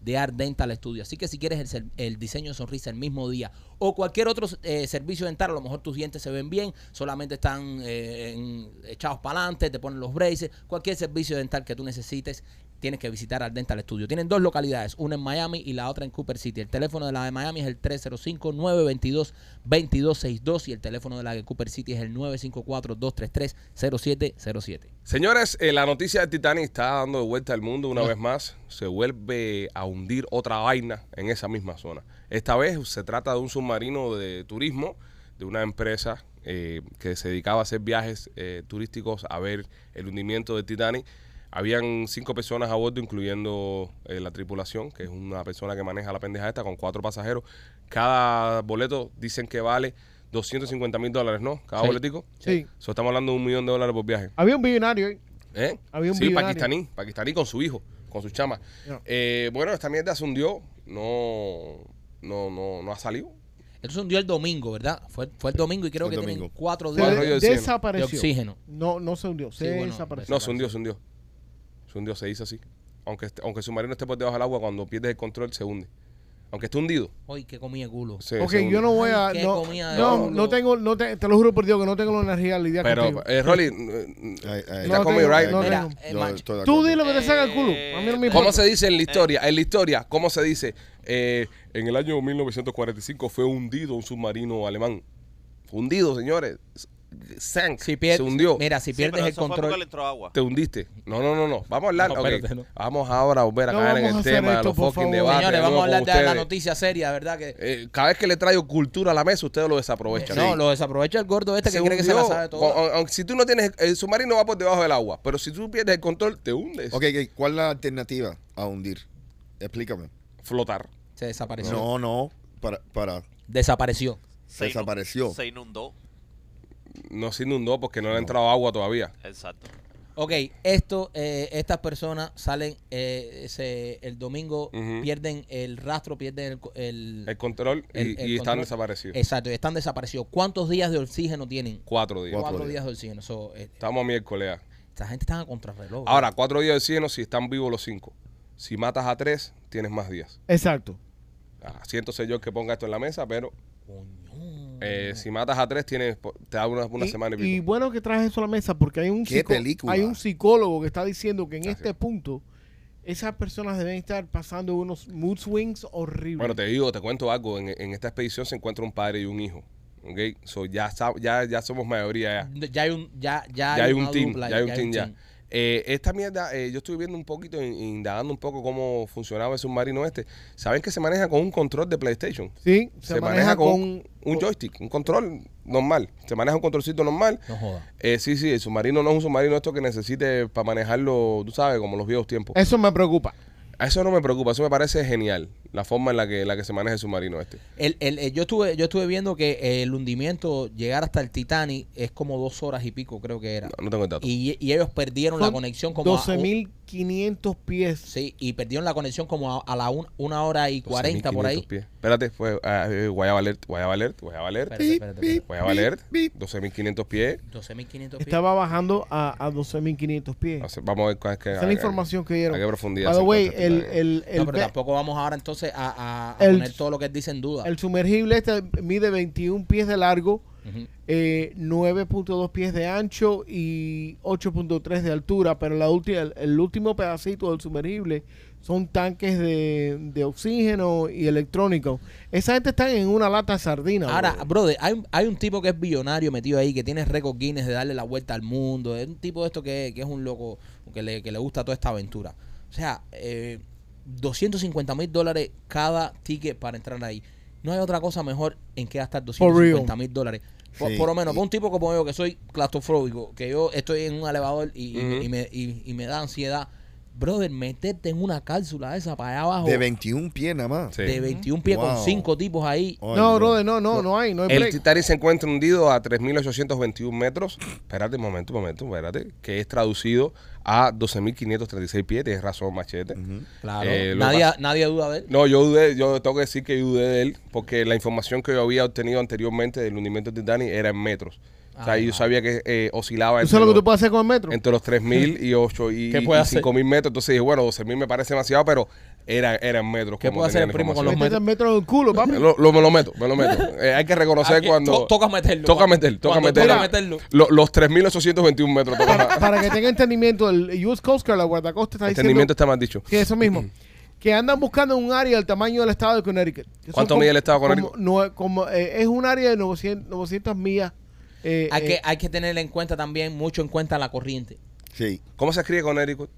de Art Dental Studio. Así que si quieres el, diseño de sonrisa el mismo día o cualquier otro eh, servicio dental, a lo mejor tus dientes se ven bien, solamente están eh, echados para adelante, te ponen los braces, cualquier servicio dental que tú necesites, tienes que visitar Art Dental Studio. Tienen dos localidades, una en Miami y la otra en Cooper City. El teléfono de la de Miami es el 305-922-2262 y el teléfono de la de Cooper City es el 954-233-0707. Señores, eh, la noticia de Titanic está dando de vuelta al mundo una vez más. Se vuelve a hundir otra vaina en esa misma zona. Esta vez se trata de un submarino de turismo de una empresa eh, que se dedicaba a hacer viajes eh, turísticos a ver el hundimiento del Titanic. Habían cinco personas a bordo, incluyendo eh, la tripulación, que es una persona que maneja la pendeja esta, con cuatro pasajeros. Cada boleto dicen que vale 250 mil dólares, ¿no? Cada Sí. boletico. Sí. So, estamos hablando de un millón de dólares por viaje. Había un billonario ahí. ¿Eh? Había un sí, billonario. pakistaní, pakistaní con su hijo, con su chama. Eh, bueno, esta mierda se hundió, no, no, no, no ha salido. Esto se hundió el domingo, ¿verdad? Fue, fue el domingo y creo que el tienen domingo. cuatro días. de- de oxígeno. desapareció. De oxígeno. No, no se hundió. Se Sí, bueno, desapareció. No, se hundió, se hundió. Se hundió, se hizo así. Aunque, aunque el submarino esté por debajo del agua, cuando pierdes el control se hunde. Aunque esté hundido. Hoy que comí el culo. se- Ok, yo no voy a. Ay, No, no, tengo. No te, te lo juro por Dios que no tengo la energía de lidiar Pero, contigo. eh, Rolly, Ay, está conmigo, right? no Mira, tengo. eh, Yo Tú di lo que te salga el culo. A mí no me importa. ¿Cómo se dice en la historia? En la historia, ¿cómo se dice? Eh, en el año 1945 fue hundido un submarino alemán. Fue hundido, señores. Sank. si pierdes, se hundió. Mira, si pierdes el control. agua. Te hundiste. No, no, no, no. Vamos a hablar. No, espérate, no. Vamos ahora a volver a No caer en el tema de los fucking debates. Señores, vamos a hablar de la noticia seria, ¿verdad? Que Eh, cada vez que le traigo cultura a la mesa, ustedes lo desaprovechan. no, Sí. lo desaprovecha el gordo este que cree que se la sabe todo. Aun- aunque si tú no tienes el submarino va por debajo del agua, pero si tú pierdes el control te hundes. Ok, ok, ¿cuál es la alternativa a hundir? Explícame. Flotar. Se desapareció. No, no, para, para Desapareció. Se desapareció. Se inundó. No se inundó porque no, le ha entrado agua todavía. Exacto. Ok, esto, eh, estas personas salen eh, se- el domingo, pierden el rastro, pierden el... co- el- El control y, el- están desaparecidos. Exacto, y están desaparecidos. ¿Cuántos días de oxígeno tienen? Cuatro días. Cuatro Cuatro, días. días de oxígeno. So, eh, Estamos a miércoles. esta gente está a contrarreloj. Ahora, cuatro días de oxígeno si están vivos los cinco. Si matas a tres, tienes más días. Exacto. Ah, siento ser yo el que ponga esto en la mesa, pero Coño. Eh, si matas a tres, tienes, te da una, una y, semana y y pico. bueno que traes eso a la mesa porque hay un, hay un psicólogo que está diciendo que en este punto esas personas deben estar pasando unos mood swings horribles. Bueno, te digo, te cuento algo. En, en esta expedición se encuentra un padre y un hijo. ¿Ok? So, ya, ya, ya somos mayoría ya. Ya hay un, ya, ya, ya hay un team, dupla, ya hay un team ya. Eh, esta mierda, eh, yo estuve viendo un poquito, in- indagando un poco cómo funcionaba el submarino este. ¿Saben que se maneja con un control de PlayStation? sí, se, maneja, con, un, un joystick, un control normal. Se maneja un controlcito normal. No joda. Eh, sí, sí, el submarino no es un submarino esto que necesite para manejarlo, tú sabes, como los viejos tiempos. Eso me preocupa. A Eso no me preocupa, eso me parece genial. la forma en la que, la que se maneja el submarino este. El, el, el- yo estuve yo estuve viendo que el hundimiento llegar hasta el Titanic es como dos horas y pico creo que era No, no tengo el dato. y, y ellos perdieron la conexión como a- 12.500 pies. sí y perdieron la conexión como a, a la un- una hora y 40 por ahí 12.500 pies. Espérate, fue eh, Guayaba Alert, Guayaba Alert, Guayaba Alert, Espérate, espérate, espérate. Guayaba Alert, 12.500 pies. 12.500 pies Estaba bajando a, a 12.500 pies. O sea, Vamos a ver cuál es que. Esa es la información que dieron. A qué profundidad. By way, el, el, el, no, pero tampoco vamos ahora entonces a, a- a El- poner todo lo que él dice en duda el sumergible este mide 21 pies de largo, Ujú. eh, 9.2 pies de ancho y 8.3 de altura, pero la el, el último pedacito del sumergible son tanques de, de oxígeno y electrónico. Esa gente está en una lata de sardina. Ahora, bro. brother, hay, un- hay un tipo que es billonario metido ahí, que tiene récord Guinness de darle la vuelta al mundo. Es un tipo de esto que, que es un loco, que le, que le gusta toda esta aventura. O sea, eh, 250 mil dólares cada ticket para entrar ahí. No hay otra cosa mejor en que gastar For real. 250 mil dólares. Por, Sí. por lo menos, Y- para un tipo como yo, que soy claustrofóbico, que yo estoy en un elevador y, y me, y- y me da ansiedad. Brother, meterte en una cápsula esa para allá abajo De 21 pies nada más. Sí. de 21 pies con cinco tipos ahí. Ay, no, brother, no, no, no hay, no hay El. Titanic se encuentra hundido a 3.821 metros. Espérate un momento, un momento, espérate. Que es traducido a 12.536 pies. Tienes razón, machete. Claro. Eh, nadie, nadie duda de él. No, yo dudé, yo tengo que decir que yo dudé de él porque la información que yo había obtenido anteriormente del hundimiento del Titanic era en metros. O sea, Ah, yo ah. sabía que eh, oscilaba ¿Tú entre sabes lo que los, tú puedes hacer con el metro? entre los 3.000 y 8 y, ¿Qué y puede hacer? 5.000 metros. Entonces dije, bueno, 12.000 me parece demasiado, pero era, era en metros. ¿Qué puede hacer el primo con los Métete el metro en el culo, papi. Lo, lo- me lo meto, me lo meto. Eh, hay que reconocer Aquí, cuando... to- toca meterlo. Toca Cuando- meter, toca cuando meter. toca meterlo. Lo- los 3.821 metros. toca- para, para que tenga entendimiento, el US Coast Guard, la guardacosta, está diciendo Entendimiento está mal dicho. que eso mismo, que andan buscando un área del tamaño del estado de Connecticut. ¿Cuánto mide el estado de como nue- como, eh, es un área de 900, 900 millas. Eh, Hay, eh, que, hay que tener en cuenta también, mucho en cuenta la corriente. Sí, ¿Cómo se escribe Connecticut?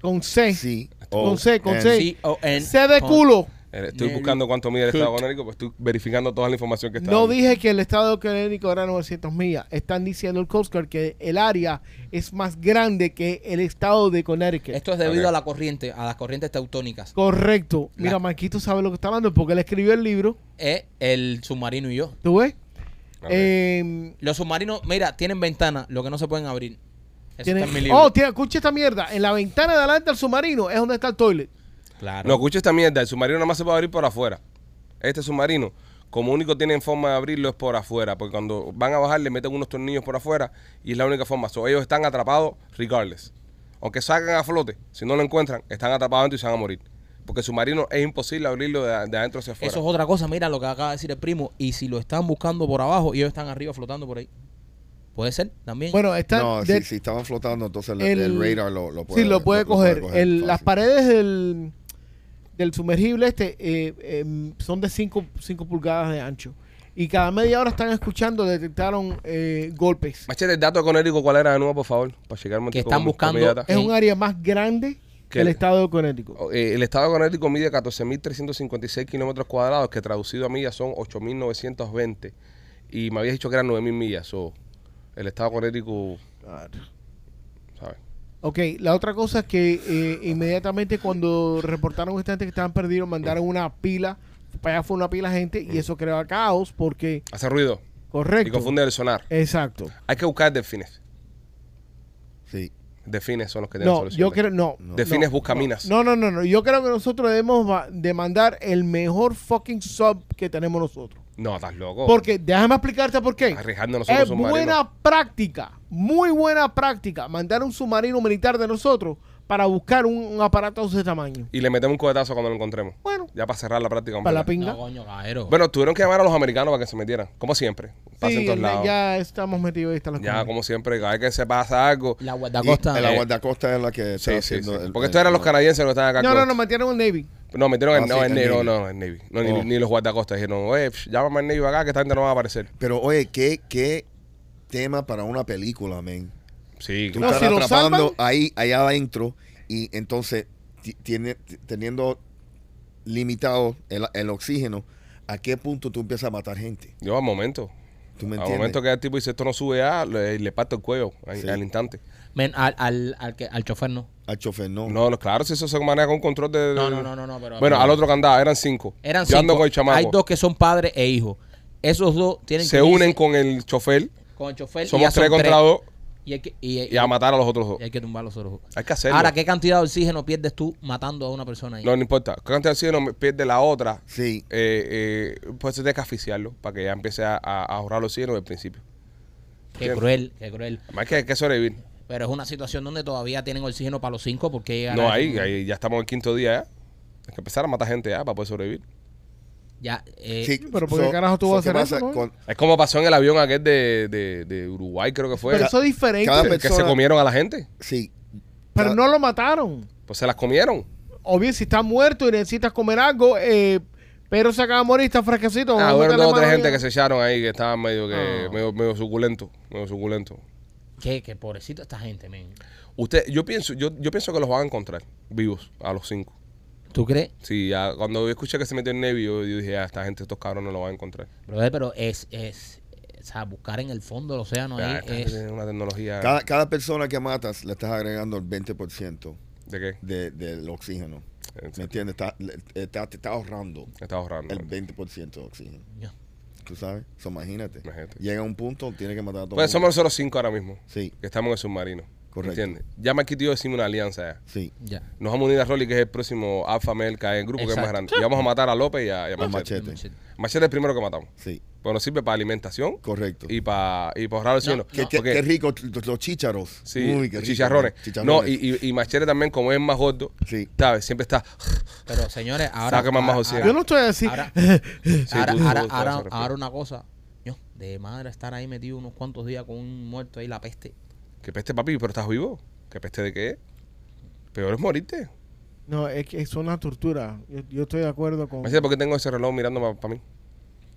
con C. sí. Con C, con C. C de culo. Eh, Estoy buscando cuánto mide el estado de Connecticut, pues estoy verificando toda la información que está No dije que el estado de Connecticut era 900 millas. Están diciendo el Coast Guard que el área es más grande que el estado de Connecticut. Esto es debido a la corriente, a las corrientes teutónicas. Correcto. La- Mira, Marquito sabe lo que está hablando porque él escribió el libro. Es el submarino y yo. ¿Tú ves? Eh, Los submarinos, mira, tienen ventanas, lo que no se pueden abrir. Eso está en mi libro. oh, tiene- escucha esta mierda. En la ventana de adelante del submarino es donde está el toilet. claro. No, escucha esta mierda. El submarino nada más se puede abrir por afuera. Este submarino, como único tienen forma de abrirlo es por afuera. Porque cuando van a bajar le meten unos tornillos por afuera y es la única forma. So, ellos están atrapados regardless. Aunque salgan a flote, si no lo encuentran, están atrapados dentro y se van a morir. Porque el submarino es imposible abrirlo de, de adentro hacia afuera. Eso es otra cosa, mira lo que acaba de decir el primo. Y si lo están buscando por abajo y ellos están arriba flotando por ahí. Puede ser también. Bueno, está. No, de- si, si estaban flotando, entonces el, el- el radar lo, lo puede sí, lo puede coger. El- las paredes del, del sumergible este eh, em, son de 5 pulgadas de ancho. Y cada media hora están escuchando, detectaron eh, golpes. Machete, el dato de Connecticut, ¿cuál era de nuevo, por favor? Para checar Que están buscando- Es un área más grande que el estado de Connecticut. Eh, el estado de Connecticut mide 14.356 kilómetros cuadrados, que traducido a millas son 8.920. Y me habías dicho que eran 9.000 millas. So, el estado de Connecticut, ¿sabes? Ok, la otra cosa es que eh, inmediatamente cuando reportaron esta gente que estaban perdidos, mandaron una pila, para allá fue una pila de gente y eso creó caos porque, Hace ruido y correcto. confunde el sonar. Exacto. Hay que buscar delfines. Sí. Delfines son los que tienen No, solución. yo creo, no. Delfines no, buscaminas. No, no, no, no. Yo creo que nosotros debemos va- de mandar el mejor fucking sub que tenemos nosotros. No, estás loco. Porque, déjame explicarte por qué. Arriesgando nosotros Es buena práctica, muy buena práctica, mandar un submarino militar de nosotros para buscar un, un aparato de ese tamaño. Y le metemos un cohetazo cuando lo encontremos. Bueno, Ya para cerrar la práctica. para la pinga. No, coño, cajero. Bueno, tuvieron que llamar a los americanos para que se metieran. Como siempre. Pasa en Sí, todos lados. Ya, ya estamos metidos ahí. Están las cosas. como siempre, cada vez que se pasa algo. la Y guardacosta. la eh, guardacosta es la que está Sí, sí, sí. haciendo el- Porque el- estos eran los canadienses los que estaban acá. No, no, no, metieron el Navy. No, metieron en, Ah, no, sí, en el Navy. No, no, en Navy. No, ni, Oh. ni los guardacostas dijeron, oye, psh, llámame al Navy acá que esta gente no va a aparecer. Pero oye, ¿qué, qué tema para una película, men. Sí, Tú No, estás si atrapando ahí, allá adentro y entonces ti- tiene, teniendo limitado el, el oxígeno, ¿a qué punto tú empiezas a matar gente? yo al momento. ¿Tú me entiendes? momento que el tipo dice esto no sube ya, le, le parto el cuello al, Sí. al instante. Men, al, al, al, que, al chofer no. Al chofer, no. No, no, claro, si eso se maneja con control de... No, no, no, no, no, pero. Bueno, al otro que andaba, eran cinco. Eran Yo ando cinco. con el chamaco. Hay dos que son padres e hijos. Esos dos tienen Se que unen unirse con el chofer. con el chofer. y Somos son tres contra dos Y hay que, y, y a matar a los otros dos. y hay que tumbar los otros dos. Hay que hacerlo. Ahora, ¿qué cantidad de oxígeno pierdes tú matando a una persona ahí? No, no importa. ¿Qué cantidad de oxígeno pierde la otra? Sí. Eh, eh, pues se tiene que asfixiarlo para que ya empiece a, a ahorrar el oxígeno desde el principio. qué cruel, qué cruel. Además que hay que sobrevivir. Pero es una situación donde todavía tienen oxígeno para los cinco porque No, a- ahí, ahí ya estamos en el quinto día ya. Hay que empezar a matar gente ya para poder sobrevivir. Ya, eh, Sí, pero ¿por qué carajo tú vas a ¿qué hacer pasa? eso, no? Con- Es como pasó en el avión aquel de, de, de Uruguay, creo que fue. Pero eso es diferente. cada que se comieron a la gente. sí. Pero Cada- no lo mataron. Pues se las comieron. O bien, si está muerto y necesitas comer algo, eh, pero se acaba de morir, está fresquecito. Ah, meterle dos o tres gente que se echaron ahí que estaban medio que Ah. medio, medio suculento, medio suculento. qué, qué pobrecito esta gente, men. Usted, yo pienso, yo, yo pienso que los van a encontrar vivos a los cinco. ¿Tú crees? Sí, ya, cuando yo escuché que se metió en Navy, yo, yo dije, ah, esta gente, estos cabrones no lo van a encontrar. Brother, pero es, es, o sea, buscar en el fondo del océano Ya, ahí esta es... tiene una tecnología Cada, cada persona que matas le estás agregando el 20% de qué de, del oxígeno. ¿Me entiendes? Está, le- está- te está ahorrando está ahorrando. el 20% de oxígeno. Ya. ¿Tú sabes? So, imagínate. Imagínate. Llega a un punto, tiene que matar a todo Pues el somos mundo. nosotros cinco ahora mismo, Sí, que estamos en el submarino. Correcto. ¿Entiendes? Ya Marquito y yo hicimos una alianza ya. sí. Ya. Nos vamos a unir a Rolly, que es el próximo Alfa Male que hay en el grupo, que es más Exacto. grande. Y vamos a matar a López y a, y a Machete. machete. Machete es el primero que matamos. Sí, Pues nos sirve para alimentación correcto. y para y para ahorrar el oxígeno. Qué, No, qué- Porque- qué rico los, los chícharos. Sí, Uy, qué rico, chicharrones. No, y, y, y Machete también, como es más gordo, Sí. ¿sabes? Siempre está. Pero señores, ahora... Saca más ahora- oxígeno. Yo no estoy así. Ahora, ahora, tú- tú- ahora, ahora- ahora una cosa. Yo, de madre estar ahí metido unos cuantos días con un muerto ahí, la peste. Que peste, papi, pero estás vivo. ¿Qué peste de qué? Peor es morirte. No, es que es una tortura. Yo, yo estoy de acuerdo con... ¿por qué tengo ese reloj mirando para mí?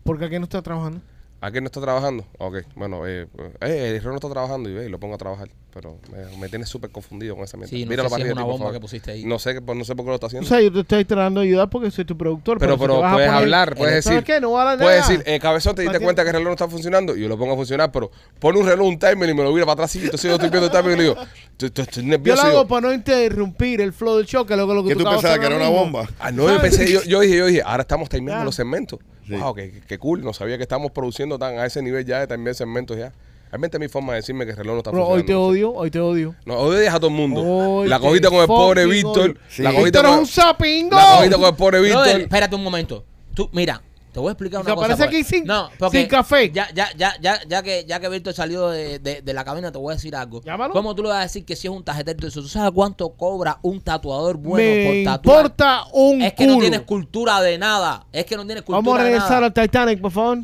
Porque aquí no está trabajando. ¿A quién no está trabajando? Ok, bueno, eh, eh, el reloj no está trabajando y ve, y lo pongo a trabajar. Pero me, me tiene súper confundido con esa mierda. Sí, no Míralo sé si es una bomba que pusiste ahí. No sé, qué- no sé por qué lo está O haciendo. sea, yo te estoy tratando de ayudar porque soy tu productor. Pero, puedes hablar, puedes ¿Sabes decir, qué? No vale puedes decir, eh, cabezón, te diste cuenta que el reloj no está funcionando y yo lo pongo a funcionar, pero pon un reloj, un timer y me lo vira para atrás y entonces yo estoy viendo el timer y le digo, estoy, Yo lo hago para no interrumpir el flow del show, que es lo que, ¿Qué tú pensabas que era una bomba? Ah, no, yo pensé, yo, yo dije, yo dije, ahora estamos terminando los segmentos. Sí. Wow, qué, qué cool, no sabía que estamos produciendo tan a ese nivel ya de terminar segmentos ya. Realmente es mi forma de decirme que el reloj no está Bro, hoy te funcionando. odio, hoy te odio. No, hoy deja a todo el mundo. Hoy la te cogiste con el pobre Víctor. Sí. La cogiste Víctor es con, un sapingo. la cogiste con el pobre Víctor. espérate un momento. Tú, mira, te voy a explicar una cosa. aparece porque- aquí sin- no, porque sin café. Ya, ya, ya, ya, ya que, ya que Víctor salió de, de, de la cabina, te voy a decir algo. Llámalo. ¿Cómo tú le vas a decir que si es un tarjetero de eso? ¿Tú sabes cuánto cobra un tatuador bueno Me por tatuar? importa un Es que culo. no tienes cultura de nada. Es que no tienes cultura Vamos a de regresar nada. al Titanic, por favor.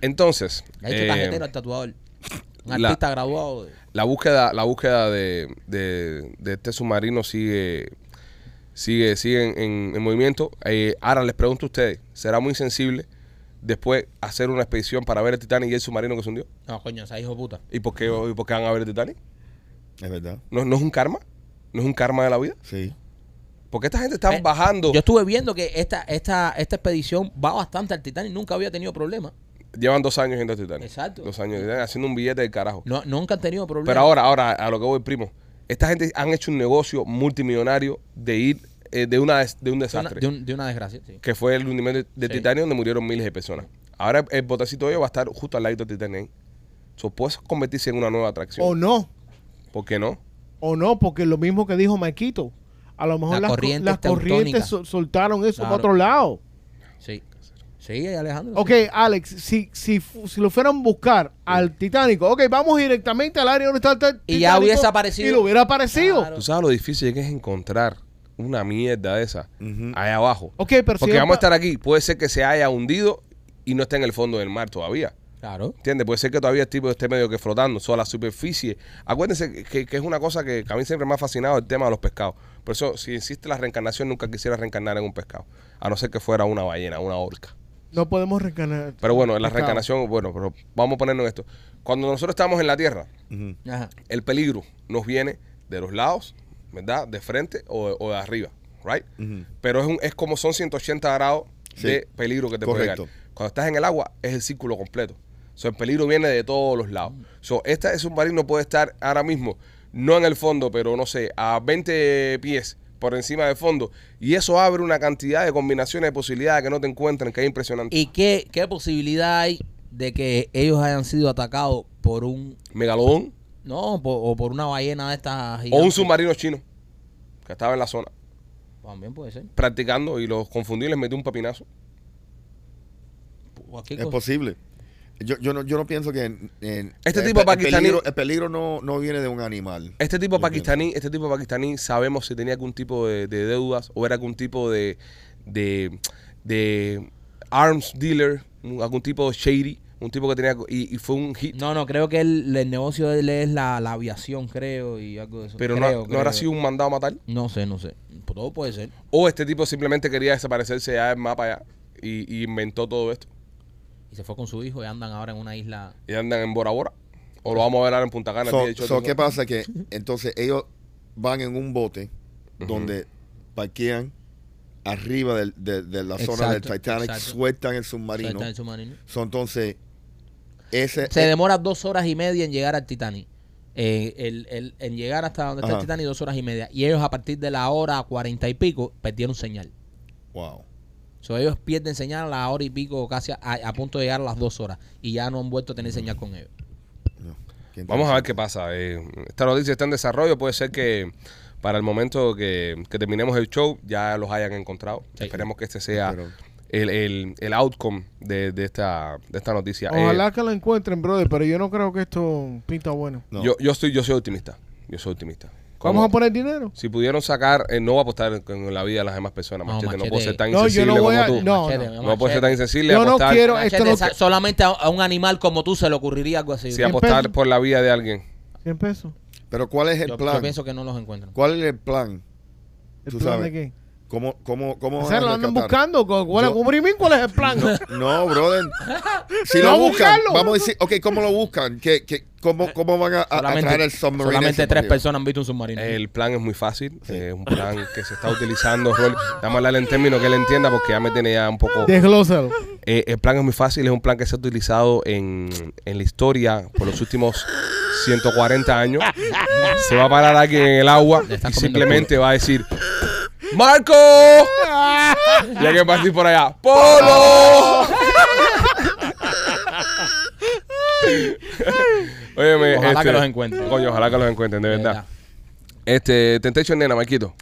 Entonces, Le ha dicho eh, tarjetero al tatuador. Un la- artista graduado. de- la búsqueda, la búsqueda de, de- de este submarino sigue, sigue, sigue en, en- en movimiento. Eh, ahora les pregunto a ustedes, ¿será muy sensible después hacer una expedición para ver el Titanic y el submarino que se hundió? No, coño, esa hijo de puta. ¿Y por qué, y por qué van a ver el Titanic? Es verdad. ¿No, no es un karma? ¿No es un karma de la vida? Sí. Porque esta gente está Eh, bajando, Yo estuve viendo que esta, esta, esta expedición va bastante al Titanic. Nunca había tenido problemas. llevan dos años yendo al Titanic. Exacto. Dos años haciendo un billete del carajo. No, nunca han tenido problemas. Pero ahora, ahora, a lo que voy, primo. Esta gente han hecho un negocio multimillonario de ir eh, de, una, des- de un de una, desastre. de, un- de una desgracia, sí. que fue el hundimiento de, de Sí. Titanic donde murieron miles de personas. Ahora el, botecito de ellos va a estar justo al lado del Titanic. So, puede convertirse en una nueva atracción. O no. ¿Por qué no? O no, porque lo mismo que dijo Maquito. A lo mejor La las, co- corriente las corrientes sol- soltaron eso Claro. para otro lado. Sí. Alejandro. Ok, Alex, si, si, si lo fueran a buscar al Titánico, ok, vamos directamente al área donde está el ta- Y ya Titánico hubiese aparecido. Y lo hubiera aparecido. Claro. Tú sabes lo difícil que es encontrar una mierda de esa Ujú. ahí abajo. Ok, pero Porque vamos a estar aquí. Puede ser que se haya hundido y no esté en el fondo del mar todavía. Claro. ¿Entiendes? Puede ser que todavía el tipo esté medio que flotando, solo la superficie. Acuérdense que, que es una cosa que, que a mí siempre me ha fascinado el tema de los pescados. Por eso, si existe la reencarnación, nunca quisiera reencarnar en un pescado. A no ser que fuera una ballena, una orca. No podemos reencarnar. Pero bueno, la reencarnación, bueno, pero vamos a ponernos en esto. Cuando nosotros estamos en la Tierra, Ujú. Ajá. el peligro nos viene de los lados, ¿verdad? De frente o, o de arriba, ¿right? Ujú. Pero es, un- es como son 180 grados Sí. de peligro que te puede llegar. Cuando estás en el agua, es el círculo completo. So, el peligro viene de todos los lados. So, este submarino puede estar ahora mismo no en el fondo, pero no sé, a 20 pies por encima del fondo. Y eso abre una cantidad de combinaciones de posibilidades que no te encuentran, que es impresionante. ¿Y qué, qué posibilidad hay de que ellos hayan sido atacados por un... Megalodón No, por- o por una ballena de estas o un submarino chino que estaba en la zona También puede ser. practicando y los confundí y les metí un papinazo. Es posible. Yo, yo, no, yo no pienso que en, en- Este tipo el pakistaní- peligro, el peligro no, no viene de un animal. Este tipo pakistaní, este tipo pakistaní, sabemos si tenía algún tipo de, de deudas o era algún tipo de, de, de arms dealer, un- algún tipo de shady, un tipo que tenía y, y fue un hit. No, no, creo que el, el negocio de él es la, la aviación, creo, y algo de eso. pero Creo, no, no habrá creo. sido un mandado a matar. No sé, no sé. Todo puede ser. O este tipo simplemente quería desaparecerse ya del mapa ya y, y inventó todo esto. Y se fue con su hijo y andan ahora en una isla. Y andan en Bora Bora. O lo vamos a ver ahora en Punta Cana. So-. ¿Qué pasa? Que entonces ellos van en un bote donde parquean arriba del- de, de la zona del Titanic, exacto. sueltan el submarino. Sueltan el submarino. So, entonces, ese... Se demora dos horas y media en llegar al Titanic. Eh, el- el- en llegar hasta donde está Ajá. el Titanic, dos horas y media. Y ellos a partir de la hora cuarenta y pico perdieron señal. wow. So, ellos pierden señal a la hora y pico, casi a, a punto de llegar a las dos horas. Y ya no han vuelto a tener señal con ellos. No, Vamos a ver qué pasa. Eh, esta noticia está en desarrollo. Puede ser que para el momento que, que terminemos el show ya los hayan encontrado. Sí. Esperemos que este sea Pero- el, el, el outcome de, de esta, de esta noticia. Eh, Ojalá que lo encuentren, brother, pero yo no creo que esto pinta bueno. No. yo, yo, estoy, yo soy optimista. Yo soy optimista. ¿Vamos a poner dinero? Si pudieron sacar, eh, no voy a apostar en la vida de las demás personas, No, Machete. No, Machete. puedo ser tan No, yo insensible no voy como a- tú. no, Machete, no. No puedo ser tan insensible Yo no apostar, quiero- Machete, esto no sa- que- solamente a, a un animal como tú se le ocurriría algo así. sí, Yo- apostar pesos. por la vida de alguien. 100 pesos. Pero ¿cuál es el yo, plan? pienso que no los encuentran. ¿Cuál es el plan? ¿El Tú plan sabes. de qué? ¿Cómo, cómo, cómo O sea, lo andan buscando. ¿Cuál, Yo- cuál- es el plan? No, brother. Si No lo buscan, buscarlo. vamos a decir, ok, ¿cómo lo buscan? ¿Qué, qué, cómo, ¿Cómo van a, a- traer el submarino? solamente tres personas han visto un submarino. El plan es muy fácil. eh, Es un plan que se está utilizando. Rolly. Vamos a hablarle en términos que él entienda porque ya me tiene ya un poco... Desglósalo. Eh, el plan es muy fácil, es un plan que se ha utilizado en, en la historia por los últimos 140 años. Se va a parar alguien en el agua y simplemente va a decir ¡Marco! Y alguien va a decir por allá ¡Polo! Óyeme, Ojalá este, que los encuentren. Coño, ojalá que los encuentren, de verdad. verdad. Este, Temptation Nena, Marquito.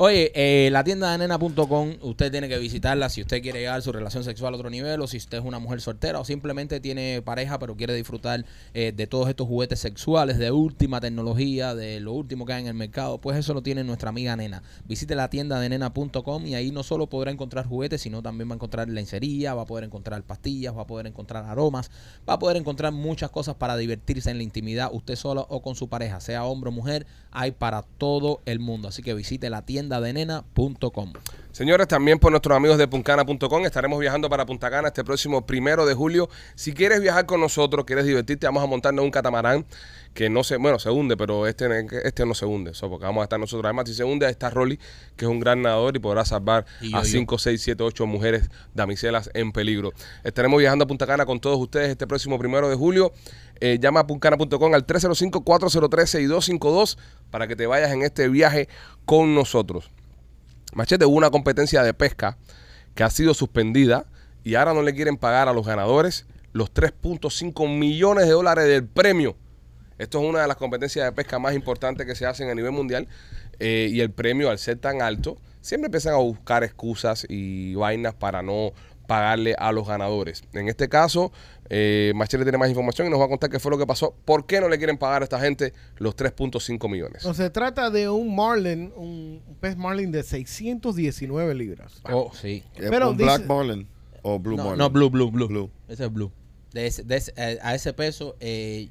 Oye, eh, la tienda de nena.com, usted tiene que visitarla si usted quiere llegar su relación sexual a otro nivel o si usted es una mujer soltera o simplemente tiene pareja pero quiere disfrutar eh, de todos estos juguetes sexuales de última tecnología, de lo último que hay en el mercado, pues eso lo tiene nuestra amiga Nena. Visite la tienda de nena.com y ahí no solo podrá encontrar juguetes, sino también va a encontrar lencería, va a poder encontrar pastillas, va a poder encontrar aromas, va a poder encontrar muchas cosas para divertirse en la intimidad, usted solo o con su pareja, sea hombre o mujer, hay para todo el mundo. Así que visite la tienda de nena.com. Señores, también por nuestros amigos de puncana.com estaremos viajando para Punta Cana este próximo primero de julio. Si quieres viajar con nosotros, quieres divertirte, vamos a montarnos un catamarán que no se, bueno, se hunde, pero este, este no se hunde, so, porque vamos a estar nosotros. Además, si se hunde, está Rolly, que es un gran nadador y podrá salvar Y yo, a yo. 5, 6, 7, 8 mujeres damiselas en peligro. Estaremos viajando a Punta Cana con todos ustedes este próximo primero de julio. Eh, llama a puncana.com al 305-403-6252 para que te vayas en este viaje con nosotros. Machete, hubo una competencia de pesca que ha sido suspendida y ahora no le quieren pagar a los ganadores los 3.5 millones de dólares del premio. Esto es una de las competencias de pesca más importantes que se hacen a nivel mundial eh, y el premio al ser tan alto, siempre empiezan a buscar excusas y vainas para no pagarle a los ganadores. En este caso, eh, Machete tiene más información y nos va a contar qué fue lo que pasó, por qué no le quieren pagar a esta gente los 3.5 millones. No, se trata de un marlin, un pez marlin de 619 libras. Oh, sí. ¿Es Pero un dice- Black Marlin o Blue No, Marlin? no, blue, blue, blue. Blue. Ese es blue. De ese- de ese- eh, a ese peso, eh,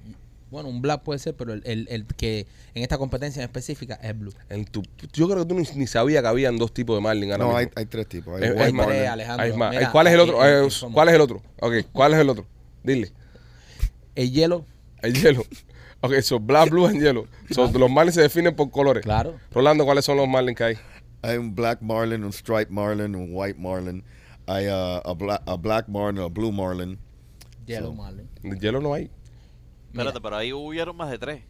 bueno, un black puede ser, pero el, el- el que en esta competencia en específica es blue. En tu, yo creo que tú ni, ni sabías que habían dos tipos de marlin ahora No, mismo. hay, hay tres tipos. Hay White es más, tres, Marlin. Alejandro. Hay más. Mira, ¿Cuál es el otro? eh, Eh, eh, ¿cómo? ¿Cuál es el otro? Ok, ¿cuál es el otro? Dile. El hielo, El hielo. Ok, so black, blue and yellow. So, los marlins se definen por colores. claro. Rolando, ¿cuáles son los marlins que hay? Hay un Black Marlin, un Striped Marlin, un White Marlin. Hay uh, a, black, a Black Marlin, a Blue Marlin. Hielo, So- Marlin. El hielo no hay. Espérate, pero ahí hubieron más de tres.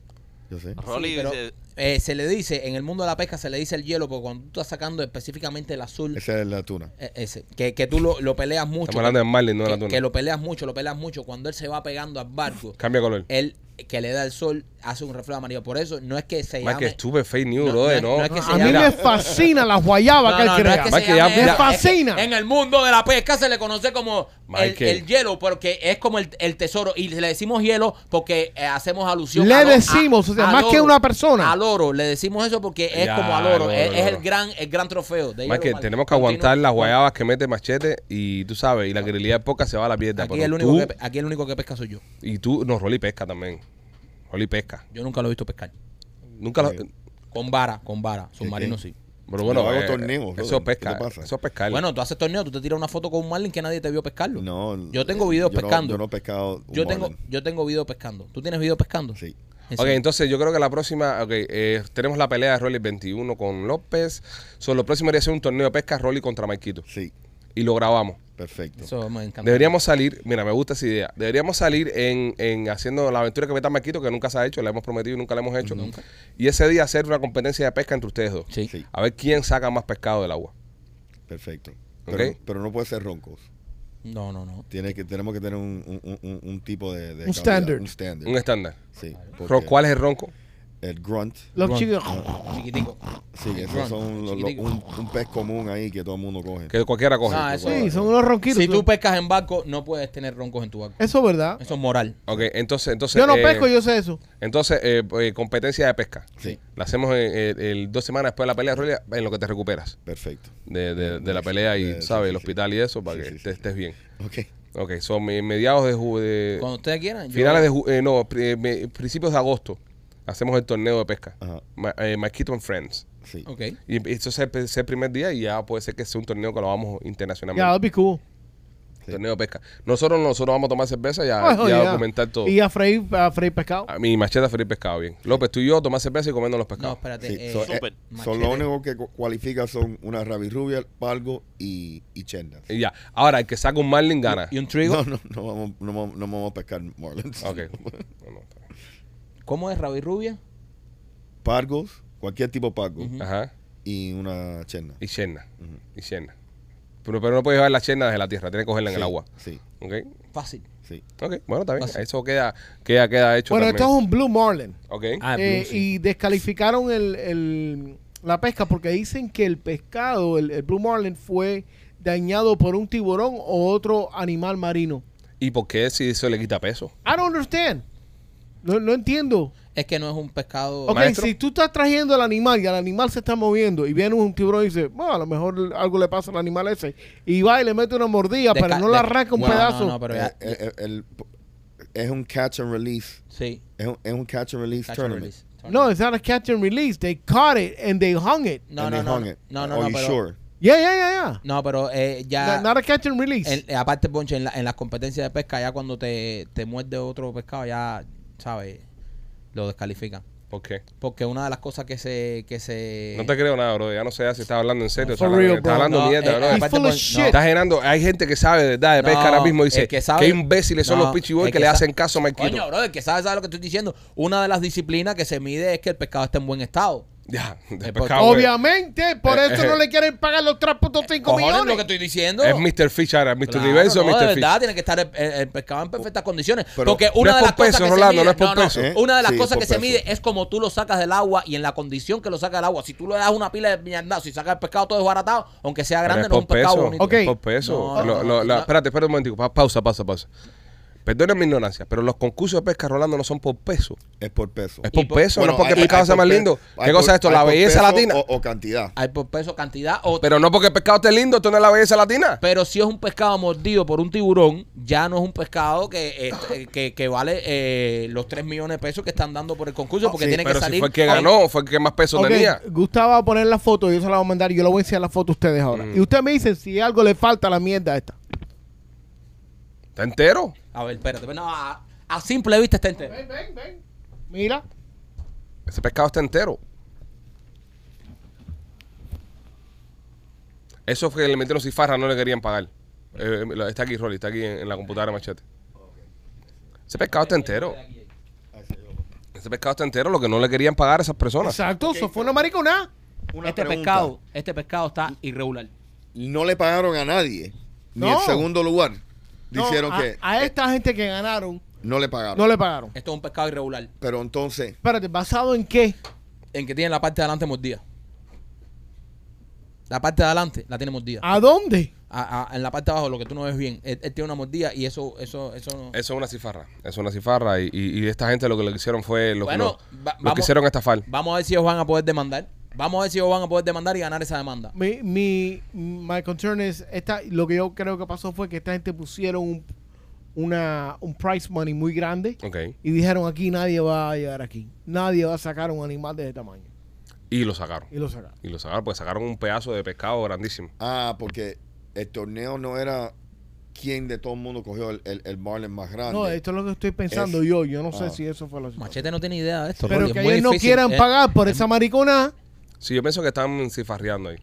Yo sé. Rolly Sí, pero, dice, eh, se le dice, en el mundo de la pesca se le dice el hielo, porque cuando tú estás sacando específicamente el azul, Esa es la tuna. eh, ese, que, que tú lo, lo peleas mucho. Estamos hablando de Marlin, no de la que, tuna. que lo peleas mucho, lo peleas mucho. Cuando él se va pegando al barco, Cambia color. él que le da el sol hace un reflejo amarillo. Por eso no es que se Más que llame... estuve fake news, No, brother, no no. es- no es que se A mí me fascina la guayaba No, que él no, no es crea. que Mike, se llame ya- eso, ya- es que fascina. En el mundo de la pesca se le conoce como el, Michael. el hielo, porque es como el, el tesoro. Y le decimos hielo porque eh, hacemos alusión Le al o- decimos, o sea, al más que oro. una persona. Al oro, le decimos eso porque es Ya, como al oro. es, el gran el gran trofeo. De Más hielo, Mike. tenemos que Continúa. aguantar las guayabas que mete machete y tú sabes, y la grilía de poca se va a la pierna. Aquí pero el, único tú- que, pe- aquí el único que pesca soy yo. Y tú, no, Rolly pesca también. Rolly pesca. Yo nunca lo he visto pescar. Nunca lo. Con vara, con vara. Submarino sí. Pero bueno, hago eh, torneos, Eso pesca. ¿Qué te pasa? Eso es pescar. Bueno, tú haces torneo, tú te tiras una foto con un marlin que nadie te vio pescarlo. No. Yo tengo videos yo no- pescando. yo no he pescado. un yo tengo marlin. yo tengo video pescando. ¿Tú tienes video pescando? Sí. ¿En Ok, entonces yo creo que la próxima, ok, eh, tenemos la pelea de Rolly 21 con López. So, lo próximo sería hacer un torneo de pesca Rolly contra Maikito. Sí. Y lo grabamos. Perfecto. Eso me encanta. Deberíamos salir, mira, me gusta esa idea. Deberíamos salir en, en haciendo la aventura que meta Maquito, que nunca se ha hecho, la hemos prometido y nunca la hemos hecho. Nunca. Y ese día hacer una competencia de pesca entre ustedes dos. Sí. Sí. A ver quién saca más pescado del agua. Perfecto. Pero, pero no puede ser roncos. No, no, no. Tiene que, tenemos que tener un, un, un, un tipo de, de Un standard. Un standard. Un estándar. Sí. Porque ¿Cuál es el ronco? El grunt. Los. Chiquitico. Sí, esos Grunt, son los- los- chiquitico. un, un pez común ahí que todo el mundo coge. Que cualquiera coge. Ah, eso- Sí, son unos ronquitos. Si tú pescas en barco, no puedes tener roncos en tu barco. Eso es verdad. Eso es moral. Ok, entonces, entonces. Yo no eh, pesco, yo sé eso. Entonces, eh, eh, competencia de pesca. Sí. La hacemos en- en- el dos semanas después de la pelea en lo que te recuperas Perfecto. de, de- de la pelea y, Eh, sí, ¿sabes? sí, el sí. hospital y eso, para Sí, que sí, te sí. estés bien. Ok. Ok, son me- mediados de, ju- de- Cuando ustedes quieran. yo- finales de ju- eh, no, pri- eh, me- principios de agosto hacemos el torneo de pesca. Ajá. Ma, eh, Maquito and Friends. Ok. Sí. Y eso es el, es el primer día y ya puede ser que sea un torneo que lo vamos internacionalmente. Ya, that'd be cool. Torneo de pesca. Nosotros nosotros vamos a tomar cerveza y a, Oh, y a yeah. documentar todo. Y a freír, a freír pescado. A mi machete a freír pescado bien. López, tú y yo tomar cerveza y comiendo los No, pescados. espérate. Sí, eh, so- eh, son lo machete. único que cu- cualifica son una rabirrubia, palgo y, y chendas. y ya. Ahora, el que saca un marlin gana. ¿Y un trigo? No, no, no vamos, no, vamos- no vamos a pescar marlins. Ok. No, no. ¿Cómo es Rabi Rubia? Pargos, cualquier tipo de pargo. Ajá. y una chenda. Y cherna. Ujú. Y cherna. Pero, pero no puedes llevar la cherna desde la tierra, tienes que cogerla en el Sí, agua. Sí, ¿Ok? Fácil. sí. Ok, bueno, está bien. Fácil. Eso queda, queda, queda hecho Bueno, también. esto es un Blue Marlin. Ok. Ah, Eh, Blue, sí. y descalificaron el, el- la pesca porque dicen que el pescado, el, el Blue Marlin, fue dañado por un tiburón o otro animal marino. ¿Y por qué si eso le quita peso? I don't understand. No, no entiendo. Es que no es un pescado. Ok, Maestro. si tú estás trayendo al animal y el animal se está moviendo y viene un tiburón y dice, bueno, a lo mejor algo le pasa al animal ese, y va y le mete una mordida, Desca- pero no le arranca un Bueno, pedazo. No, no, pero ya. Eh, eh, el- es un catch and release. sí. Es un, es un catch and release Catch and tournament. release. No, it's not a catch and release. They caught it and they hung it. No, And no, they no. hung No, it. no, no, Are no, you pero. sure? Yeah, yeah, yeah, yeah. No, pero eh, ya. Not, not a catch and release. en- aparte, Ponche, en, la- en las competencias de pesca, ya cuando te, te muerde otro pescado, ya, ¿sabes? Lo descalifican. ¿Por qué? Porque una de las cosas que se. Que se No te creo nada, bro. Ya no sé si estás hablando en serio. For estás hablando, real, estás bro. hablando No, mierda, eh, bro. Shit. no. Estás generando. Hay gente que sabe de verdad de pesca No, ahora mismo y dice que sabe- qué imbéciles son No, los pichiboy que, que le hacen caso a Marquito. Coño, bro, el que sabe, sabe lo que estoy diciendo. Una de las disciplinas que se mide es que el pescado esté en buen estado. Ya, de Eh, güey. Obviamente, por Eh, eso eh, no le quieren pagar los 3.5 Cojones, millones. lo que estoy diciendo. Es Mr. Fish ahora, Mr. Claro, Universo, no, de Mr. verdad, Fish. tiene que estar el, pescado en perfectas condiciones. Pero- porque una de las por cosas peso, que Rolando, se mide, no es por peso. ¿Eh? una de las Sí, cosas que se mide es como tú lo sacas del agua y en la condición que lo sacas del agua. Si tú le das una pila de mierda, si sacas el pescado todo desbaratado, aunque sea grande, no es un pescado bonito. Ok. es por peso. Lo- lo- la-. Espérate, espérate un momentico. Pa- Pausa, pausa, pausa. Perdonen mi ignorancia, pero los concursos de pesca, Rolando, no son por peso. Es por peso. Es por peso, Bueno, no porque el hay- pescado hay sea por más lindo. ¿Qué cosa es esto? ¿La belleza peso latina? O, o cantidad. Hay por peso, cantidad. O, pero, Pero no porque el pescado esté lindo, esto no es la belleza latina. si es un pescado mordido por un tiburón, ya no es un pescado que, eh, que, que vale eh, los 3 millones de pesos que están dando por el concurso, porque sí, tiene que Pero si salir. fue el que ganó, fue el que más peso tenía. Gustavo va a poner la foto, yo se la voy a mandar y yo le voy a enseñar la foto a ustedes ahora. Mm. Y ustedes me dicen si algo le falta a la mierda esta. ¿Está entero? A ver, espérate. No, a, a simple vista está entero. Ven, ven, ven. Mira. Ese pescado está entero. Eso fue que le metieron cifarra, no le querían pagar. Eh, está aquí, Rolly, está aquí en, en la computadora machete. Ese pescado está entero. Ese pescado está entero, lo que no le querían pagar a esas personas. Exacto, eso fue una mariconada. Una este pregunta. pescado, este pescado está irregular. No le pagaron a nadie. Ni No. el segundo lugar. No, Dijeron a, que a esta gente que ganaron no le pagaron. no le pagaron. Esto es un pescado irregular. Pero entonces, Espérate, ¿basado en qué? En que tiene la parte de adelante mordida. La parte de adelante la tiene mordida. ¿A dónde? A- a- en la parte de abajo, lo que tú no ves bien, él, él tiene una mordida y eso, eso, eso no. Eso es una cifarra. Eso es una cifarra. Y, y- y esta gente lo que le hicieron fue. Lo, Bueno, lo- va- lo vamos- quisieron estafar. Vamos a ver si ellos van a poder demandar. Vamos a ver si ellos van a poder demandar y ganar esa demanda. Mi, mi my concern es esta, lo que yo creo que pasó fue que esta gente pusieron un, una, un price money muy grande Ok. y dijeron aquí nadie va a llegar aquí. Nadie va a sacar un animal de ese tamaño. Y lo sacaron. Y lo sacaron. Y lo sacaron, pues sacaron un pedazo de pescado grandísimo. ah, porque el torneo no era quien de todo el mundo cogió el, el, el marlin más grande. No, esto es lo que estoy pensando Es- yo. Yo no sé ah. si eso fue lo que Machete no tiene idea de esto. Pero Rolly, que ellos no quieran Eh, pagar por esa maricona. Sí, yo pienso que están cifarreando ahí.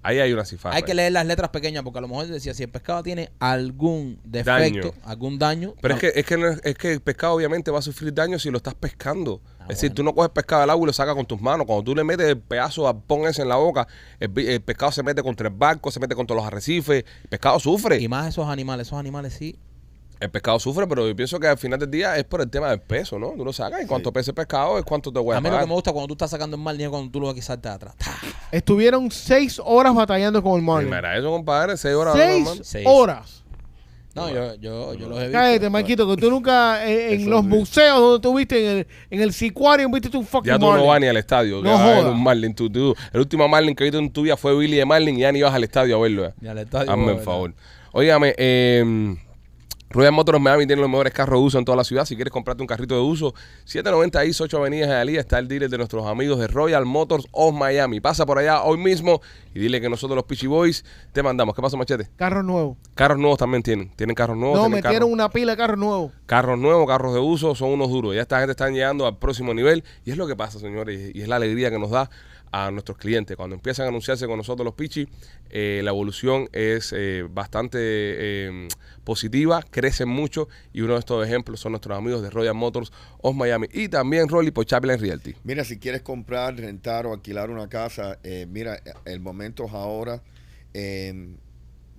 Ahí hay una cifarra. Hay que leer las letras pequeñas porque a lo mejor decía si el pescado tiene algún defecto, Daño. algún daño. Pero no- es que, es, que no es, es que el pescado obviamente va a sufrir daño si lo estás pescando. Ah, es decir, tú no coges pescado al agua y lo sacas con tus manos. Cuando tú le metes el pedazo de arpón ese en la boca, el, el pescado se mete contra el barco, se mete contra los arrecifes. El pescado sufre. Y más esos animales, esos animales sí. El pescado sufre, pero yo pienso que al final del día es por el tema del peso, ¿no? Tú lo sacas y cuánto pesa el pescado es cuánto te voy a, A mí lo que me gusta cuando tú estás sacando el mal ni es cuando tú lo vas a quitarte de atrás. Estuvieron seis horas batallando con el Marlin. mira eso, compadre, seis horas. Seis Seis. horas. No, yo, yo, yo los he visto. Cállate, Marquito, que tú nunca eh, en Eso los sí. museos donde tú viste en el, en el Sicuarium viste un fucking Ya tú Marlin. no vas ni al estadio. No jodas. un Marlin. Tú- tú- el último Marlin que viste en tu vida fue Billy de Marlin y ya ni ibas al estadio a verlo. eh. Ni al estadio, Hazme el favor. Óigame, eh, Royal Motors Miami tiene los mejores carros de uso en toda la ciudad. Si quieres comprarte un carrito de uso, 790 East 8 Avenidas de Alía está el dealer de nuestros amigos de Royal Motors of Miami. Pasa por allá hoy mismo y dile que nosotros los Peachy Boys te mandamos. ¿Qué pasa, Machete? Carro nuevo. Carros nuevos también tienen. Tienen carros nuevos. No, metieron carros- una pila de carros nuevos. Carros nuevos, carros de uso, son unos duros. Ya esta gente están llegando al próximo nivel. Y es lo que pasa, señores. Y es la alegría que nos da a nuestros clientes. Cuando empiezan a anunciarse con nosotros los Pichi, eh, la evolución es eh, bastante eh, positiva, crecen mucho. Y uno de estos ejemplos son nuestros amigos de Royal Motors of Miami. Y también Rolly por Chaplin Realty. Mira, si quieres comprar, rentar o alquilar una casa, eh, mira, el momento es ahora. eh,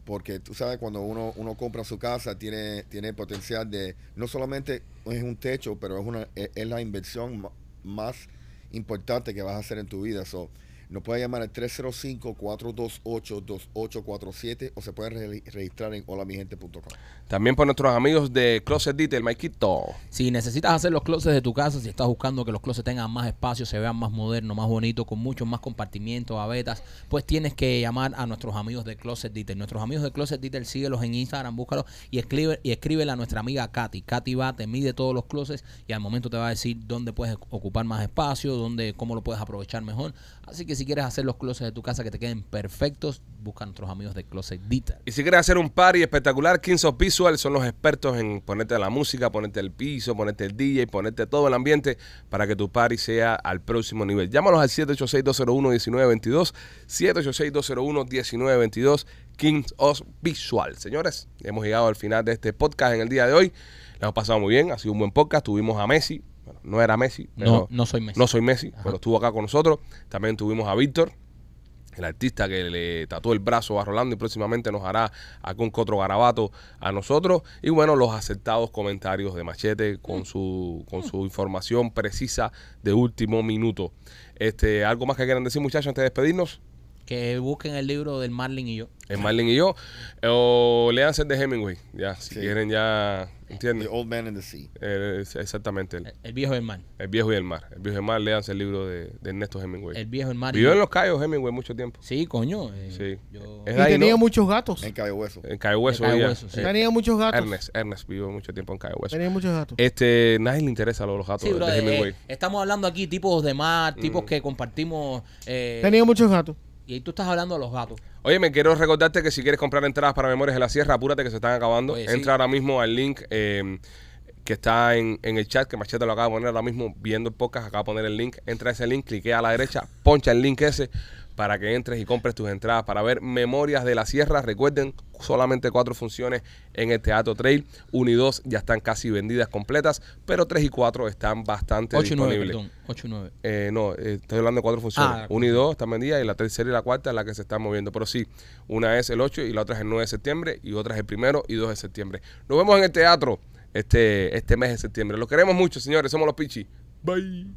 porque tú sabes, cuando uno, uno compra su casa, tiene, tiene potencial de, no solamente es un techo, pero es, una, es, es la inversión más importante que vas a hacer en tu vida. So, nos puede llamar al 305-428-2847 o se puede re- registrar en holamigente.com. También por nuestros amigos de Closet Detail, Maikito. Si necesitas hacer los closets de tu casa, si estás buscando que los closets tengan más espacio, se vean más modernos, más bonitos, con muchos más compartimientos, gavetas, pues tienes que llamar a nuestros amigos de Closet Detail. Nuestros amigos de Closet Detail, síguelos en Instagram, búscalos y escribe y escríbele a nuestra amiga Katy. Katy va, te mide todos los closets y al momento te va a decir dónde puedes ocupar más espacio, dónde, cómo lo puedes aprovechar mejor. Así que si quieres hacer los closets de tu casa que te queden perfectos, busca a nuestros amigos de Closet Detail. Y si quieres hacer un party espectacular, Kings of Visual son los expertos en ponerte la música, ponerte el piso, ponerte el DJ, ponerte todo el ambiente para que tu party sea al próximo nivel. Llámanos al 786-201-1922, 786-201-1922, Kings of Visual. Señores, hemos llegado al final de este podcast en el día de hoy. Le hemos pasado muy bien, ha sido un buen podcast. Tuvimos a Messi, no era Messi, pero No, no soy Messi. no soy Messi, pero estuvo acá con nosotros. También tuvimos a Víctor, el artista que le tatuó el brazo a Rolando y próximamente nos hará algún otro garabato a nosotros. Y bueno, los acertados comentarios de Machete con su, con su información precisa de último minuto. Este, ¿Algo más que quieran decir, muchachos, antes de despedirnos? Que busquen el libro del Marlin y yo. En Marlin y yo. O léanse el de Hemingway, ya, si Sí. quieren ya, The ¿entiendes? Old Man in the Sea. Eh, es exactamente, el, El, el viejo del mar. el viejo y el mar. El viejo y el mar, léanse el libro de, de Ernesto Hemingway. El viejo del mar. Vivió en Los Cayos Hemingway mucho tiempo. Sí, coño. eh, Sí. yo- Es Y ahí, tenía ¿no? muchos gatos. En Cayo Hueso. En Cayo Hueso. Cayo vivía. Hueso, sí. Tenía muchos gatos. Ernest, Ernest vivió mucho tiempo en Cayo Hueso. Tenía muchos gatos. Este, nadie le interesa lo de los gatos Sí, de- bro, de eh, Hemingway. eh, estamos hablando aquí tipos de mar, Mm. tipos que compartimos. eh, Tenía muchos gatos. Y ahí tú estás hablando de los gatos. Oye, me quiero recordarte que si quieres comprar entradas para Memorias de la Sierra, apúrate que se están acabando. Oye, sí. Entra ahora mismo al link eh, que está en, en el chat, que Machete lo acaba de poner ahora mismo viendo el podcast, acaba de poner el link. Entra a ese link, cliquea a la derecha, poncha el link ese para que entres y compres tus entradas para ver Memorias de la Sierra. Recuerden, solamente cuatro funciones en el Teatro Trail. 1 y 2 ya están casi vendidas completas, pero 3 y 4 están bastante 8 y 9, disponibles. perdón. 8 y 9. Eh, no, eh, estoy hablando de cuatro funciones. Ah, una y dos están vendidas y la tercera y la cuarta es la que se están moviendo. Pero sí, una es el 8 y la otra es el 9 de septiembre y otra es el primero y 2 de septiembre. Nos vemos en el teatro este, este mes de septiembre. Los queremos mucho, señores. Somos los Pichi. Bye.